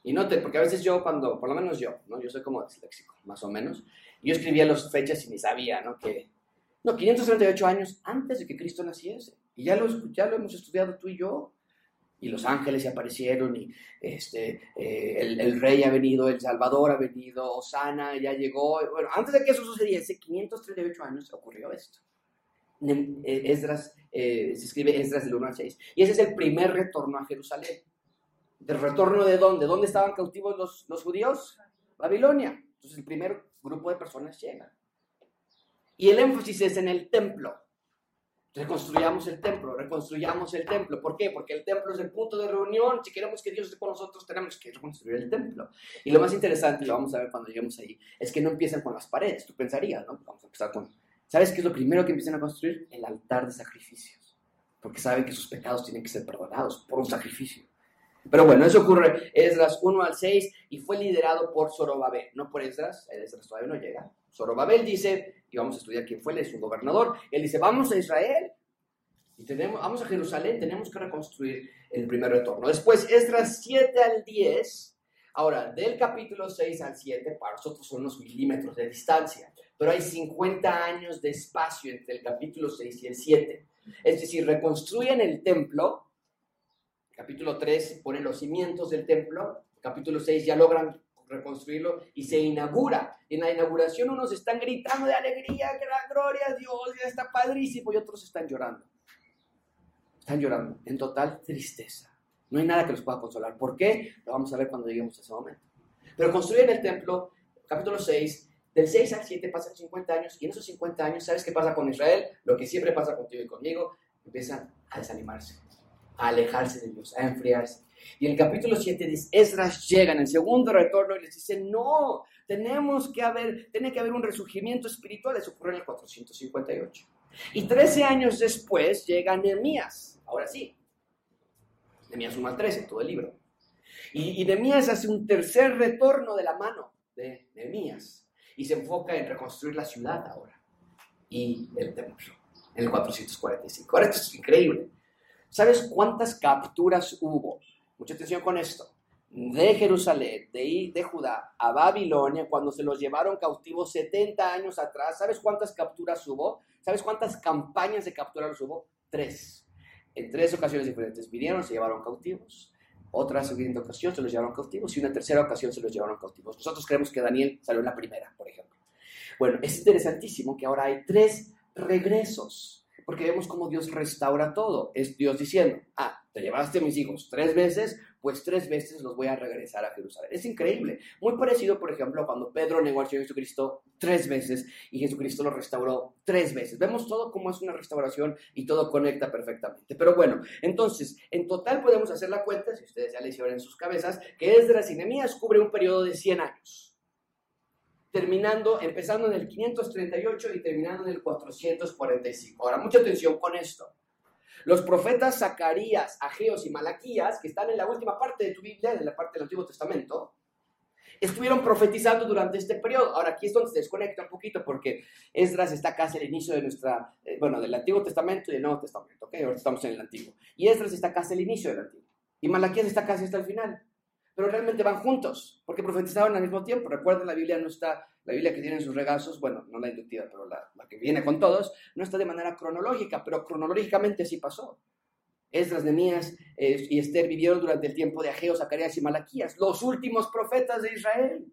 y noten, porque a veces yo cuando, por lo menos yo, ¿no? Yo soy como disléxico, más o menos, yo escribía las fechas y ni sabía, ¿no? Que, no, 538 años antes de que Cristo naciese. Y ya lo, ya lo hemos estudiado tú y yo y los ángeles se aparecieron y este, eh, el, rey ha venido, el Salvador ha venido, Osana ya llegó. Bueno, antes de que eso sucediese, 538 años ocurrió esto. Eh, Esdras, eh, se escribe Esdras del 1 al 6. Y ese es el primer retorno a Jerusalén. ¿Del retorno de dónde? ¿Dónde estaban cautivos los, los judíos? Babilonia. Entonces el primer grupo de personas llega. Y el énfasis es en el templo. Reconstruyamos el templo, reconstruyamos el templo. ¿Por qué? Porque el templo es el punto de reunión. Si queremos que Dios esté con nosotros, tenemos que reconstruir el templo. Y lo más interesante, lo vamos a ver cuando lleguemos ahí, es que no empiezan con las paredes. Tú pensarías, ¿no? Vamos a empezar con... ¿Sabes qué es lo primero que empiezan a construir? El altar de sacrificios. Porque saben que sus pecados tienen que ser perdonados por un sacrificio. Pero bueno, eso ocurre Esdras 1 al 6 y fue liderado por Zorobabel, no por Esdras, Esdras todavía no llega. Zorobabel dice, y vamos a estudiar quién fue, él es su gobernador, él dice, vamos a Israel y tenemos, vamos a Jerusalén, tenemos que reconstruir el primer retorno. Después, Esdras 7 al 10, ahora, del capítulo 6 al 7, para nosotros son unos milímetros de distancia, pero hay 50 años de espacio entre el capítulo 6 y el 7. Es decir, reconstruyen el templo, capítulo 3 pone los cimientos del templo, capítulo 6 ya logran reconstruirlo y se inaugura. En la inauguración unos están gritando de alegría, gloria a Dios, ya está padrísimo, y otros están llorando. Están llorando, en total tristeza. No hay nada que los pueda consolar. ¿Por qué? Lo vamos a ver cuando lleguemos a ese momento. Pero construyen el templo, capítulo 6, del 6 al 7 pasan 50 años, y en esos 50 años, ¿sabes qué pasa con Israel? Lo que siempre pasa contigo y conmigo, empiezan a desanimarse a alejarse de Dios, a enfriarse. Y en el capítulo 7 dice, Esdras llega en el segundo retorno y les dice, no, tenemos que haber, tiene que haber un resurgimiento espiritual. Eso ocurre en el 458. Y 13 años después llega Nehemías, ahora sí. Nehemías 1 al 13, todo el libro. Y, y Nehemías hace un tercer retorno de la mano de Nehemías y se enfoca en reconstruir la ciudad ahora y el templo en el 445. Ahora esto es increíble. ¿Sabes cuántas capturas hubo? Mucha atención con esto. De Jerusalén, de, de Judá a Babilonia, cuando se los llevaron cautivos 70 años atrás. ¿Sabes cuántas capturas hubo? ¿Sabes cuántas campañas de captura hubo? Tres. En tres ocasiones diferentes. Vinieron, se llevaron cautivos. Otra segunda ocasión se los llevaron cautivos y una tercera ocasión se los llevaron cautivos. Nosotros creemos que Daniel salió en la primera, por ejemplo. Bueno, es interesantísimo que ahora hay tres regresos porque vemos cómo Dios restaura todo. Es Dios diciendo, ah, te llevaste mis hijos tres veces, pues tres veces los voy a regresar a Jerusalén. Es increíble. Muy parecido, por ejemplo, cuando Pedro negó al Señor Jesucristo tres veces y Jesucristo lo restauró tres veces. Vemos todo como es una restauración y todo conecta perfectamente. Pero bueno, entonces, en total podemos hacer la cuenta, si ustedes ya le hicieron en sus cabezas, que Esdras y Nehemías cubre un periodo de 100 años terminando, empezando en el 538 y terminando en el 445. Ahora, mucha atención con esto. Los profetas Zacarías, Ageos y Malaquías, que están en la última parte de tu Biblia, en la parte del Antiguo Testamento, estuvieron profetizando durante este periodo. Ahora, aquí es donde se desconecta un poquito porque Esdras está casi al inicio de nuestra, eh, bueno, del Antiguo Testamento y del Nuevo Testamento, ¿ok? Ahora estamos en el Antiguo. Y Esdras está casi al inicio del Antiguo. Y Malaquías está casi hasta el final. Pero realmente van juntos, porque profetizaban al mismo tiempo. Recuerden, la Biblia no está, la Biblia que tiene sus regazos, bueno, no la inductiva, pero la, que viene con todos, no está de manera cronológica, pero cronológicamente sí pasó. Esdras, Nemías eh, y Esther vivieron durante el tiempo de Ageo, Zacarías y Malaquías, los últimos profetas de Israel.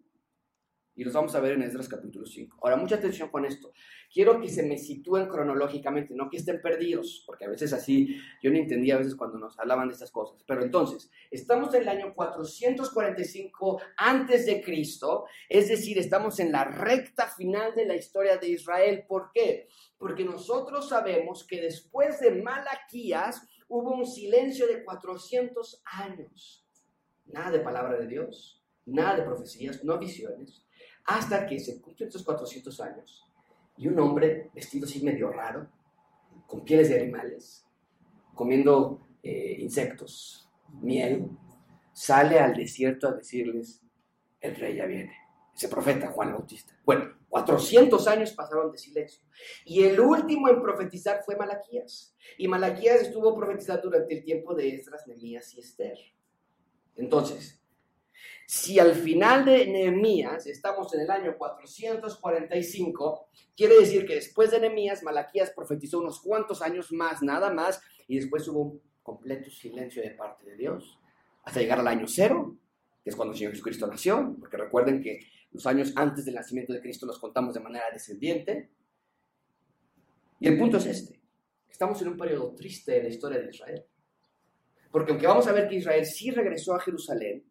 Y los vamos a ver en Esdras capítulo 5. Ahora, mucha atención con esto. Quiero que se me sitúen cronológicamente, no que estén perdidos, porque a veces así, yo no entendía a veces cuando nos hablaban de estas cosas. Pero entonces, estamos en el año 445 antes de Cristo, es decir, estamos en la recta final de la historia de Israel. ¿Por qué? Porque nosotros sabemos que después de Malaquías, hubo un silencio de 400 años. Nada de palabra de Dios, nada de profecías, no visiones, hasta que se cumplen estos 400 años y un hombre vestido así medio raro, con pieles de animales, comiendo eh, insectos, miel, sale al desierto a decirles, el rey ya viene. Ese profeta, Juan Bautista. Bueno, 400 años pasaron de silencio. Y el último en profetizar fue Malaquías. Y Malaquías estuvo profetizando durante el tiempo de Esdras, Nehemías y Esther. Entonces, si al final de Nehemías estamos en el año 445, quiere decir que después de Nehemías, Malaquías profetizó unos cuantos años más, nada más, y después hubo un completo silencio de parte de Dios, hasta llegar al año cero, que es cuando el Señor Jesucristo nació, porque recuerden que los años antes del nacimiento de Cristo los contamos de manera descendiente. Y el punto es este. Estamos en un periodo triste en la historia de Israel. Porque aunque vamos a ver que Israel sí regresó a Jerusalén,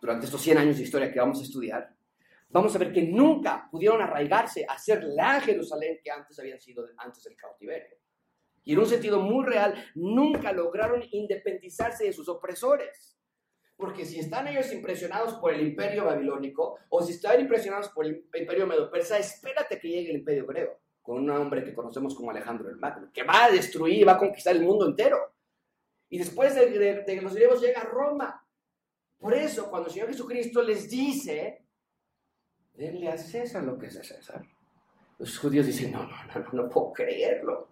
durante estos 100 años de historia que vamos a estudiar, vamos a ver que nunca pudieron arraigarse a ser la Jerusalén que antes habían sido antes del cautiverio. Y en un sentido muy real, nunca lograron independizarse de sus opresores. Porque si están ellos impresionados por el imperio babilónico o si están impresionados por el imperio medo-persa, espérate que llegue el imperio griego, con un hombre que conocemos como Alejandro el Magno, que va a destruir y va a conquistar el mundo entero. Y después de, de, los griegos llega Roma. Por eso, cuando el Señor Jesucristo les dice, denle a César lo que es de César, los judíos dicen, no, no, no, no, no puedo creerlo.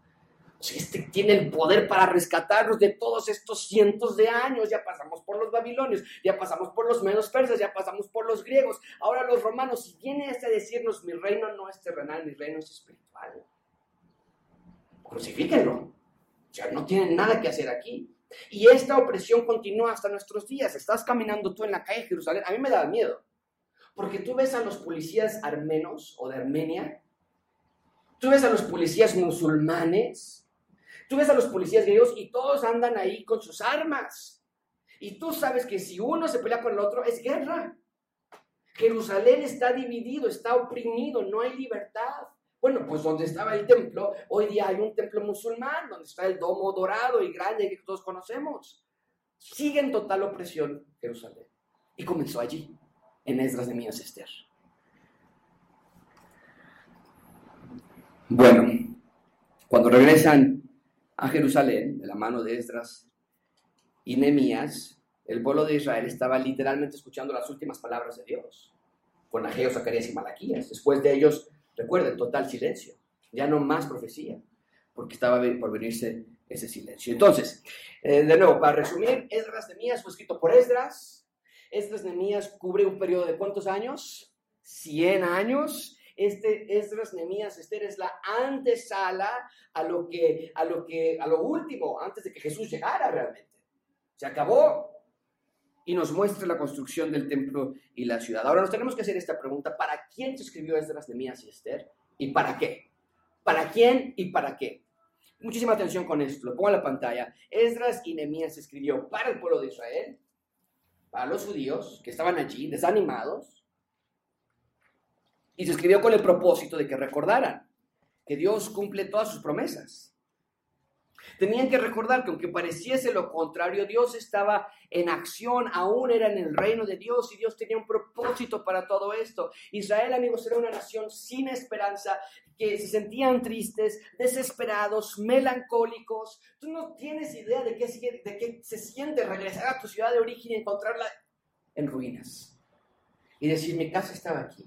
Este tiene el poder para rescatarnos de todos estos cientos de años. Ya pasamos por los babilonios, ya pasamos por los menos persas, ya pasamos por los griegos, ahora los romanos. Y viene este a decirnos: mi reino no es terrenal, mi reino es espiritual. Crucifíquenlo. O sea, no tienen nada que hacer aquí. Y esta opresión continúa hasta nuestros días. Estás caminando tú en la calle de Jerusalén. A mí me da miedo. Porque tú ves a los policías armenos o de Armenia, tú ves a los policías musulmanes, Tú ves a los policías griegos y todos andan ahí con sus armas. Y tú sabes que si uno se pelea con el otro, es guerra. Jerusalén está dividido, está oprimido, no hay libertad. Bueno, pues donde estaba el templo, hoy día hay un templo musulmán, donde está el domo dorado y grande que todos conocemos. Sigue en total opresión Jerusalén. Y comenzó allí, en Esdras de Mías Esther. Bueno, cuando regresan a Jerusalén, de la mano de Esdras y Nehemías, el pueblo de Israel estaba literalmente escuchando las últimas palabras de Dios, con Ageo, Zacarías y Malaquías. Después de ellos, recuerden, total silencio, ya no más profecía, porque estaba por venirse ese silencio. Entonces, eh, de nuevo, para resumir, Esdras Nehemías fue escrito por Esdras. Esdras Nehemías cubre un periodo de cuántos años? 100 años este Esdras, Nemías, Esther es la antesala a lo que, a lo que, a lo último, antes de que Jesús llegara realmente. Se acabó y nos muestra la construcción del templo y la ciudad. Ahora nos tenemos que hacer esta pregunta, ¿para quién se escribió Esdras, Nemías y Esther? ¿Y para qué? ¿Para quién y para qué? Muchísima atención con esto, lo pongo en la pantalla. Esdras y Nemías se escribió para el pueblo de Israel, para los judíos que estaban allí, desanimados, y se escribió con el propósito de que recordaran que Dios cumple todas sus promesas. Tenían que recordar que aunque pareciese lo contrario, Dios estaba en acción, aún era en el reino de Dios y Dios tenía un propósito para todo esto. Israel, amigos, era una nación sin esperanza, que se sentían tristes, desesperados, melancólicos. Tú no tienes idea de qué, de qué se siente regresar a tu ciudad de origen y encontrarla en ruinas y decir, mi casa estaba aquí.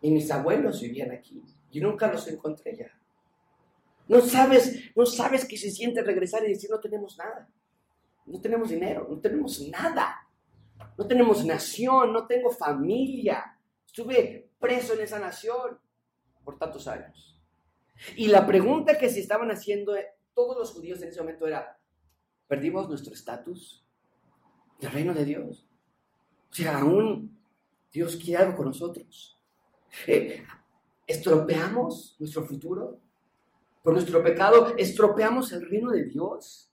Y mis abuelos vivían aquí. Y nunca los encontré ya. No sabes, no sabes qué se siente regresar y decir, no tenemos nada. No tenemos dinero, no tenemos nada. No tenemos nación, no tengo familia. Estuve preso en esa nación por tantos años. Y la pregunta que se estaban haciendo eh, todos los judíos en ese momento era, ¿perdimos nuestro estatus del reino de Dios? O sea, aún Dios quiere algo con nosotros. Eh, ¿Estropeamos nuestro futuro? Por nuestro pecado, ¿estropeamos el reino de Dios?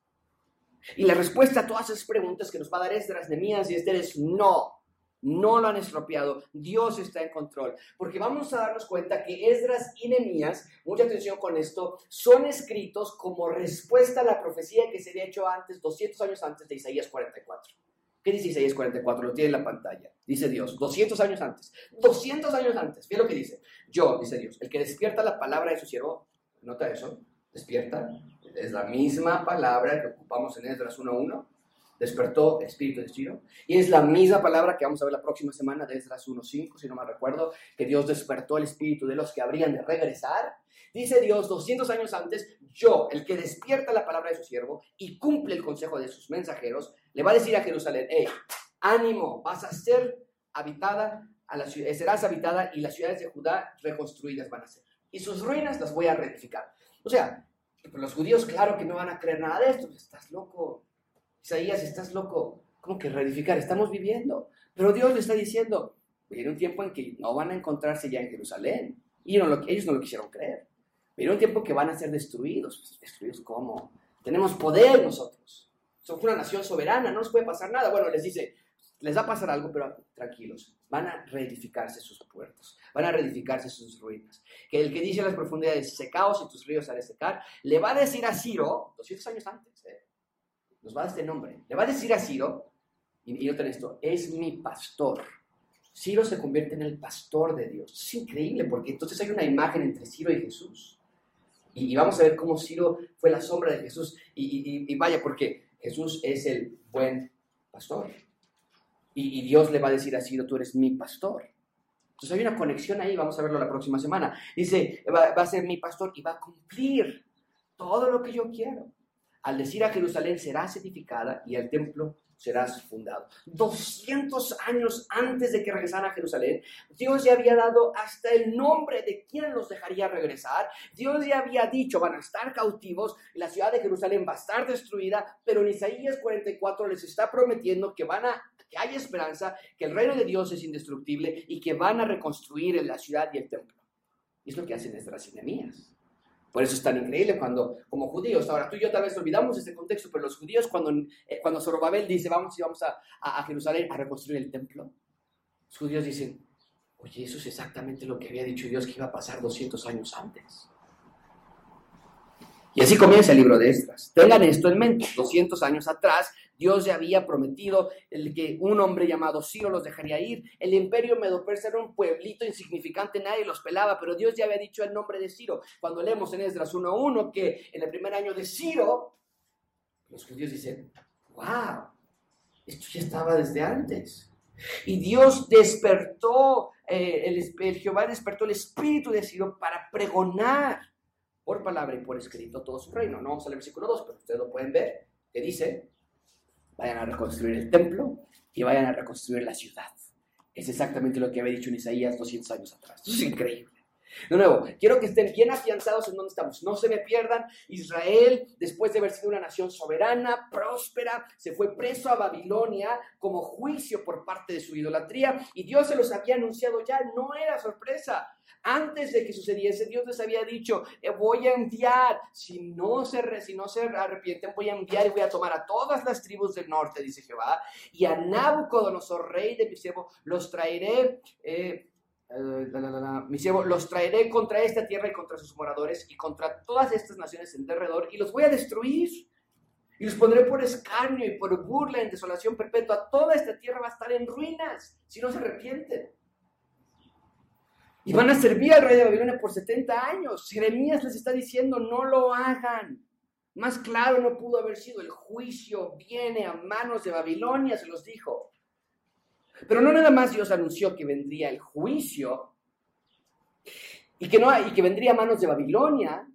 Y la respuesta a todas esas preguntas que nos va a dar Esdras, Nemías y Esther es no. No lo han estropeado. Dios está en control. Porque vamos a darnos cuenta que Esdras y Nemías, mucha atención con esto, son escritos como respuesta a la profecía que se había hecho antes, 200 años antes de Isaías 44. ¿Qué dice Isaías 44? Lo tiene en la pantalla. Dice Dios, 200 años antes. 200 años antes. Fíjate lo que dice. Yo, dice Dios, el que despierta la palabra de su siervo, nota eso, despierta, es la misma palabra que ocupamos en Esdras 1.1, despertó espíritu de Ciro, y es la misma palabra que vamos a ver la próxima semana de Esdras 1.5, si no me recuerdo, que Dios despertó el espíritu de los que habrían de regresar. Dice Dios 200 años antes, yo, el que despierta la palabra de su siervo y cumple el consejo de sus mensajeros, le va a decir a Jerusalén, hey, ánimo, vas a ser habitada, a serás habitada y las ciudades de Judá reconstruidas van a ser. Y sus ruinas las voy a rectificar. O sea, los judíos, claro que no van a creer nada de esto. Estás loco. Isaías, estás loco. ¿Cómo que reedificar? Estamos viviendo. Pero Dios le está diciendo, viene un tiempo en que no van a encontrarse ya en Jerusalén. Y ellos no lo quisieron creer. Viene un tiempo que van a ser destruidos. Pues, ¿Destruidos cómo? Tenemos poder nosotros. Somos una nación soberana, no nos puede pasar nada. Bueno, les dice, les va a pasar algo, pero tranquilos, van a reedificarse sus puertos, van a reedificarse sus ruinas. Que el que dice las profundidades, secaos y tus ríos haré secar, le va a decir a Ciro, 200 años antes, ¿eh? nos va a dar este nombre, le va a decir a Ciro, y, y noten esto, es mi pastor. Ciro se convierte en el pastor de Dios. Es increíble porque entonces hay una imagen entre Ciro y Jesús. Y, vamos a ver cómo Ciro fue la sombra de Jesús. Y vaya, porque Jesús es el buen pastor. Y, Dios le va a decir así, tú eres mi pastor. Entonces hay una conexión ahí, vamos a verlo la próxima semana. Dice, va, a ser mi pastor y va a cumplir todo lo que yo quiero. Al decir a Jerusalén serás edificada y el templo serás fundado. 200 años antes de que regresaran a Jerusalén, Dios ya había dado hasta el nombre de quién los dejaría regresar. Dios ya había dicho, van a estar cautivos, la ciudad de Jerusalén va a estar destruida, pero en Isaías 44 les está prometiendo que van a que hay esperanza, que el reino de Dios es indestructible y que van a reconstruir la ciudad y el templo. Y es lo que hacen estas Nehemías. Por eso es tan increíble cuando, como judíos, ahora tú y yo tal vez olvidamos este contexto, pero los judíos cuando, eh, cuando Zorobabel dice, vamos y vamos a, a, Jerusalén a reconstruir el templo, los judíos dicen, oye, eso es exactamente lo que había dicho Dios que iba a pasar 200 años antes. Y así comienza el libro de Esdras. Tengan esto en mente. 200 años atrás, Dios ya había prometido el que un hombre llamado Ciro los dejaría ir. El imperio medo-persa era un pueblito insignificante, nadie los pelaba, pero Dios ya había dicho el nombre de Ciro. Cuando leemos en Esdras 1.1 que en el primer año de Ciro, los judíos dicen, wow, esto ya estaba desde antes. Y Dios despertó, eh, el, Jehová despertó el espíritu de Ciro para pregonar por palabra y por escrito todo su reino. No vamos al versículo 2, pero ustedes lo pueden ver, que dice, vayan a reconstruir el templo y vayan a reconstruir la ciudad. Es exactamente lo que había dicho en Isaías 200 años atrás. es increíble. De nuevo, quiero que estén bien afianzados en donde estamos. No se me pierdan. Israel, después de haber sido una nación soberana, próspera, se fue preso a Babilonia como juicio por parte de su idolatría. Y Dios se los había anunciado ya. No era sorpresa. Antes de que sucediese, Dios les había dicho, eh, voy a enviar, si no, se, arrepienten, voy a enviar y voy a tomar a todas las tribus del norte, dice Jehová, y a Nabucodonosor, rey de mi los traeré. Eh, eh, los traeré contra esta tierra y contra sus moradores y contra todas estas naciones en derredor y los voy a destruir. Y los pondré por escarnio y por burla en desolación perpetua. Toda esta tierra va a estar en ruinas si no se arrepienten. Y van a servir al rey de Babilonia por 70 años. Jeremías les está diciendo, no lo hagan. Más claro no pudo haber sido. El juicio viene a manos de Babilonia, se los dijo. Pero no nada más Dios anunció que vendría el juicio y que, no, y que vendría a manos de Babilonia,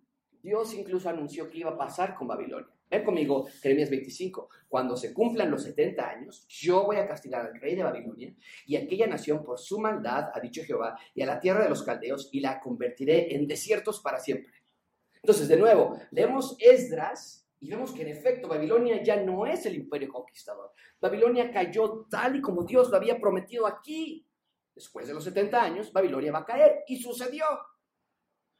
Dios incluso anunció que iba a pasar con Babilonia. Ven conmigo, Jeremías 25. Cuando se cumplan los 70 años, yo voy a castigar al rey de Babilonia y aquella nación por su maldad, ha dicho Jehová, y a la tierra de los caldeos, y la convertiré en desiertos para siempre. Entonces, de nuevo, leemos Esdras y vemos que en efecto Babilonia ya no es el imperio conquistador. Babilonia cayó tal y como Dios lo había prometido aquí. Después de los 70 años, Babilonia va a caer y sucedió.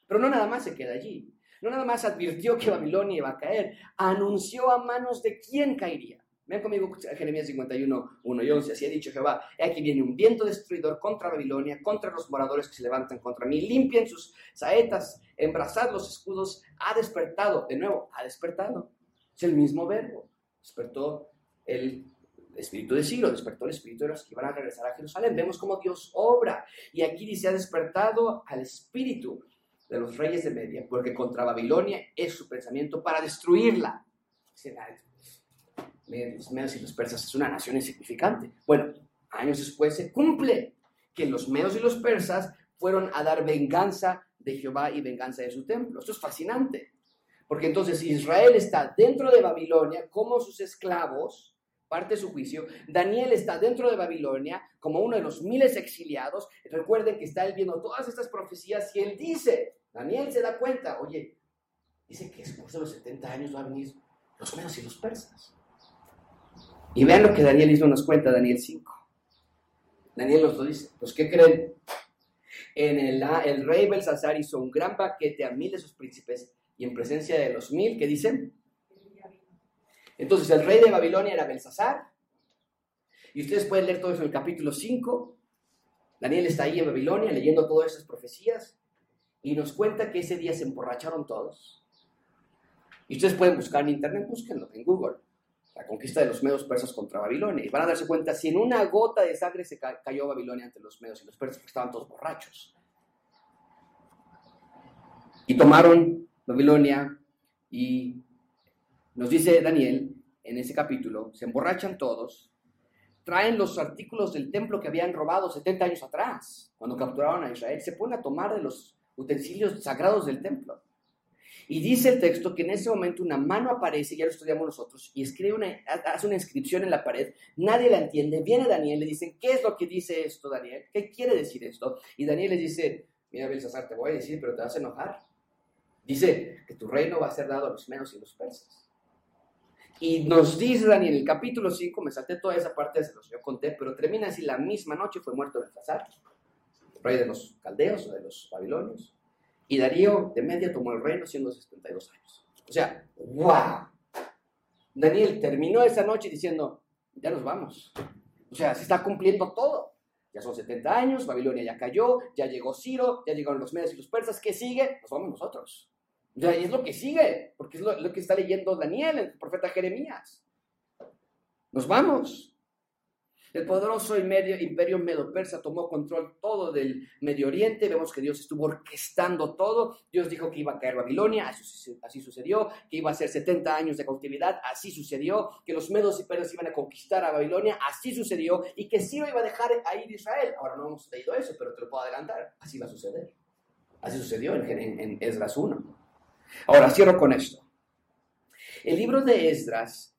Pero no nada más se queda allí. No nada más advirtió que Babilonia iba a caer, anunció a manos de quién caería. Ven conmigo Jeremías 51, 1 y 11. Así ha dicho Jehová: aquí viene un viento destruidor contra Babilonia, contra los moradores que se levantan contra mí. Limpien sus saetas, embrazad los escudos. Ha despertado, de nuevo, ha despertado. Es el mismo verbo. Despertó el espíritu de Ciro, despertó el espíritu de los que iban a regresar a Jerusalén. Vemos cómo Dios obra. Y aquí dice: ha despertado al espíritu de los reyes de Media, porque contra Babilonia es su pensamiento para destruirla. Los medos y los persas es una nación insignificante. Bueno, años después se cumple que los medos y los persas fueron a dar venganza de Jehová y venganza de su templo. Esto es fascinante, porque entonces Israel está dentro de Babilonia como sus esclavos, parte de su juicio. Daniel está dentro de Babilonia como uno de los miles exiliados. Recuerden que está él viendo todas estas profecías y él dice, Daniel se da cuenta, oye, dice que después de los 70 años van a venir los medos y los persas. Y vean lo que Daniel hizo nos cuenta, Daniel 5. Daniel nos lo dice. Pues, ¿qué creen? En el, el rey Belsasar hizo un gran paquete a mil de sus príncipes y en presencia de los mil, ¿qué dicen? Entonces, el rey de Babilonia era Belsasar. Y ustedes pueden leer todo eso en el capítulo 5. Daniel está ahí en Babilonia leyendo todas esas profecías y nos cuenta que ese día se emborracharon todos. Y ustedes pueden buscar en internet, búsquenlo en Google, la conquista de los medos persas contra Babilonia. Y van a darse cuenta si en una gota de sangre se cayó Babilonia ante los medos y los persas, porque estaban todos borrachos. Y tomaron Babilonia y nos dice Daniel en ese capítulo, se emborrachan todos, traen los artículos del templo que habían robado 70 años atrás, cuando capturaron a Israel, se ponen a tomar de los utensilios sagrados del templo. Y dice el texto que en ese momento una mano aparece, ya lo estudiamos nosotros, y escribe una, hace una inscripción en la pared, nadie la entiende, viene Daniel, le dicen, ¿qué es lo que dice esto, Daniel? ¿Qué quiere decir esto? Y Daniel le dice, mira, Belsasar, te voy a decir, pero te vas a enojar. Dice que tu reino va a ser dado a los menos y los persas. Y nos dice Daniel, en el capítulo 5, me salté toda esa parte, se los yo conté, pero termina así, la misma noche fue muerto Belsasar rey de los caldeos o de los babilonios. Y Darío de media tomó el reino siendo 72 años. O sea, ¡wow! Daniel terminó esa noche diciendo, ya nos vamos. O sea, se está cumpliendo todo. Ya son 70 años, Babilonia ya cayó, ya llegó Ciro, ya llegaron los medios y los persas. ¿Qué sigue? Nos vamos nosotros. O sea, y es lo que sigue, porque es lo, que está leyendo Daniel, el profeta Jeremías. Nos vamos. El poderoso imperio medo-persa tomó control todo del Medio Oriente. Vemos que Dios estuvo orquestando todo. Dios dijo que iba a caer Babilonia, así, sucedió. Que iba a ser 70 años de cautividad, así sucedió. Que los medos y persas iban a conquistar a Babilonia, así sucedió. Y que Ciro iba a dejar a ir Israel. Ahora no hemos leído eso, pero te lo puedo adelantar. Así va a suceder. Así sucedió en, en, en Esdras 1. Ahora cierro con esto. El libro de Esdras,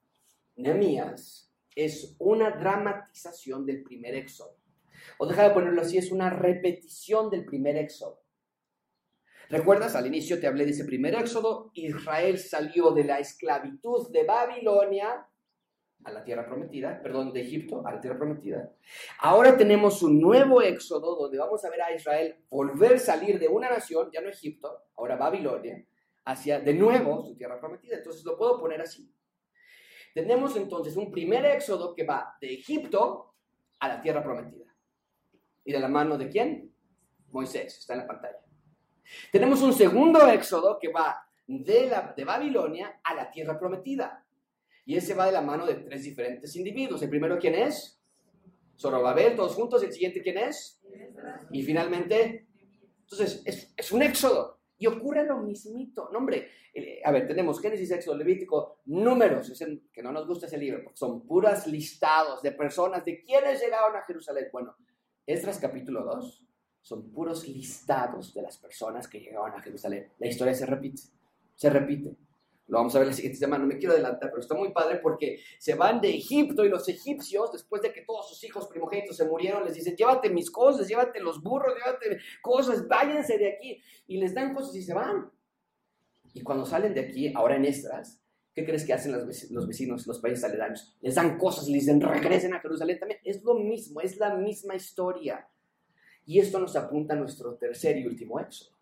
Nehemías, es una dramatización del primer éxodo. O deja de ponerlo así, es una repetición del primer éxodo. ¿Recuerdas? Al inicio te hablé de ese primer éxodo. Israel salió de la esclavitud de Babilonia a la tierra prometida, perdón, de Egipto a la tierra prometida. Ahora tenemos un nuevo éxodo donde vamos a ver a Israel volver a salir de una nación, ya no Egipto, ahora Babilonia, hacia de nuevo su tierra prometida. Entonces lo puedo poner así. Tenemos entonces un primer éxodo que va de Egipto a la tierra prometida. ¿Y de la mano de quién? Moisés, está en la pantalla. Tenemos un segundo éxodo que va de, la, de Babilonia a la tierra prometida. Y ese va de la mano de tres diferentes individuos. El primero, ¿quién es? Zorobabel, todos juntos. El siguiente, ¿quién es? Y finalmente, entonces, es, es un éxodo. Y ocurre lo mismito. No, hombre, eh, a ver, tenemos Génesis, Éxodo, Levítico, números, es que no nos gusta ese libro, porque son puras listados de personas, de quienes llegaron a Jerusalén. Bueno, Esdras capítulo 2 son puros listados de las personas que llegaban a Jerusalén. La historia se repite, se repite. Lo vamos a ver la siguiente semana, no me quiero adelantar, pero está muy padre porque se van de Egipto y los egipcios, después de que todos sus hijos primogénitos se murieron, les dicen, llévate mis cosas, llévate los burros, llévate cosas, váyanse de aquí. Y les dan cosas y se van. Y cuando salen de aquí, ahora en Estras, ¿qué crees que hacen los vecinos, los países aledaños? Les dan cosas y les dicen, regresen a Jerusalén también. Es lo mismo, es la misma historia. Y esto nos apunta a nuestro tercer y último éxodo,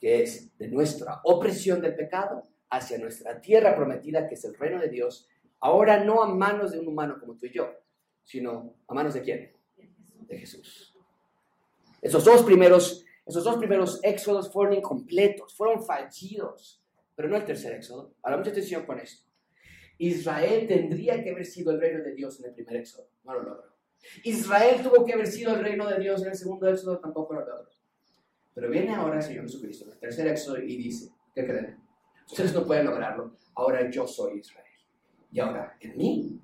que es de nuestra opresión del pecado hacia nuestra tierra prometida, que es el reino de Dios, ahora no a manos de un humano como tú y yo, sino a manos de quién? De Jesús. Esos dos primeros, esos dos primeros éxodos fueron incompletos, fueron fallidos, pero no el tercer éxodo. Ahora mucha atención con esto. Israel tendría que haber sido el reino de Dios en el primer éxodo, no lo logró. Israel tuvo que haber sido el reino de Dios en el segundo éxodo, tampoco lo logró. Pero viene ahora el Señor Jesucristo en el tercer éxodo y dice, ¿qué creen? Ustedes no pueden lograrlo. Ahora yo soy Israel. Y ahora en mí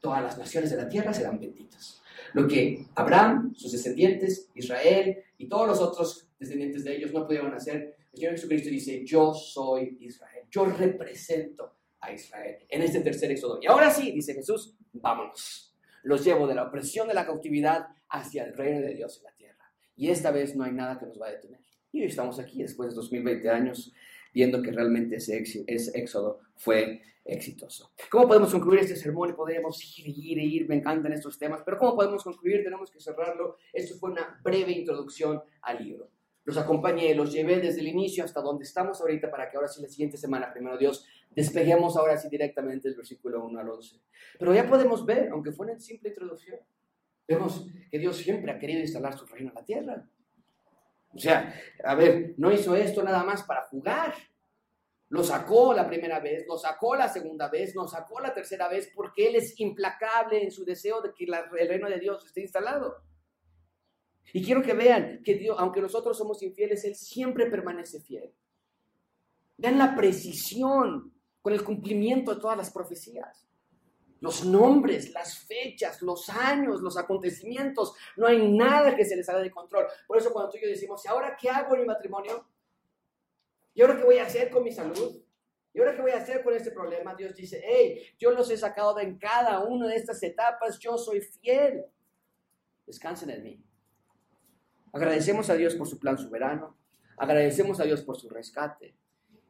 todas las naciones de la tierra serán benditas. Lo que Abraham, sus descendientes, Israel y todos los otros descendientes de ellos no pudieron hacer, el Señor Jesucristo dice, yo soy Israel. Yo represento a Israel en este tercer éxodo. Y ahora sí, dice Jesús, vámonos. Los llevo de la opresión de la cautividad hacia el reino de Dios en la tierra. Y esta vez no hay nada que nos va a detener. Y hoy estamos aquí después de 2020 años viendo que realmente ese, ese éxodo fue exitoso. ¿Cómo podemos concluir este sermón? Podríamos ir, ir, ir, me encantan estos temas, pero ¿cómo podemos concluir? Tenemos que cerrarlo. Esto fue una breve introducción al libro. Los acompañé, los llevé desde el inicio hasta donde estamos ahorita para que ahora sí la siguiente semana, primero Dios, despeguemos ahora sí directamente el versículo 1 al 11. Pero ya podemos ver, aunque fue una simple introducción, vemos que Dios siempre ha querido instalar su reino en la tierra. O sea, a ver, no hizo esto nada más para jugar. Lo sacó la primera vez, lo sacó la segunda vez, lo sacó la tercera vez, porque Él es implacable en su deseo de que el reino de Dios esté instalado. Y quiero que vean que Dios, aunque nosotros somos infieles, Él siempre permanece fiel. Vean la precisión con el cumplimiento de todas las profecías los nombres, las fechas, los años, los acontecimientos. No hay nada que se les haga de control. Por eso cuando tú y yo decimos, ¿y ahora qué hago en mi matrimonio? ¿Y ahora qué voy a hacer con mi salud? ¿Y ahora qué voy a hacer con este problema? Dios dice, hey, yo los he sacado de en cada una de estas etapas, yo soy fiel. Descansen en mí. Agradecemos a Dios por su plan soberano, agradecemos a Dios por su rescate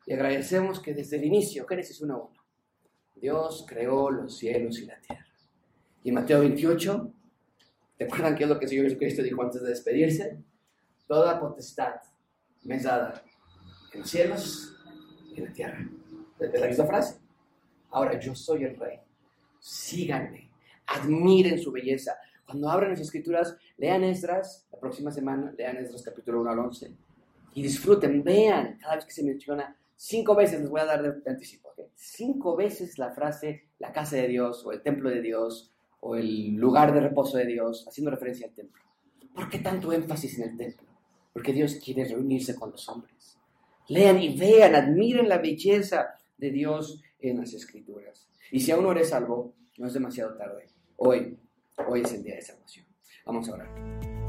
y agradecemos que desde el inicio, Génesis 1.1, Dios creó los cielos y la tierra. Y Mateo 28, ¿recuerdan qué es lo que el Señor Jesucristo dijo antes de despedirse? Toda potestad me es dada en los cielos y en la tierra. Es la misma frase. Ahora yo soy el rey. Síganme. Admiren su belleza. Cuando abran las escrituras, lean Esdras, la próxima semana, lean Esdras capítulo 1 al 11. Y disfruten, vean cada vez que se menciona Cinco veces les voy a dar de anticipo. Cinco veces la frase la casa de Dios o el templo de Dios o el lugar de reposo de Dios, haciendo referencia al templo. ¿Por qué tanto énfasis en el templo? Porque Dios quiere reunirse con los hombres. Lean y vean, admiren la belleza de Dios en las escrituras. Y si aún no eres salvo, no es demasiado tarde. Hoy, hoy es el día de salvación. Vamos a orar.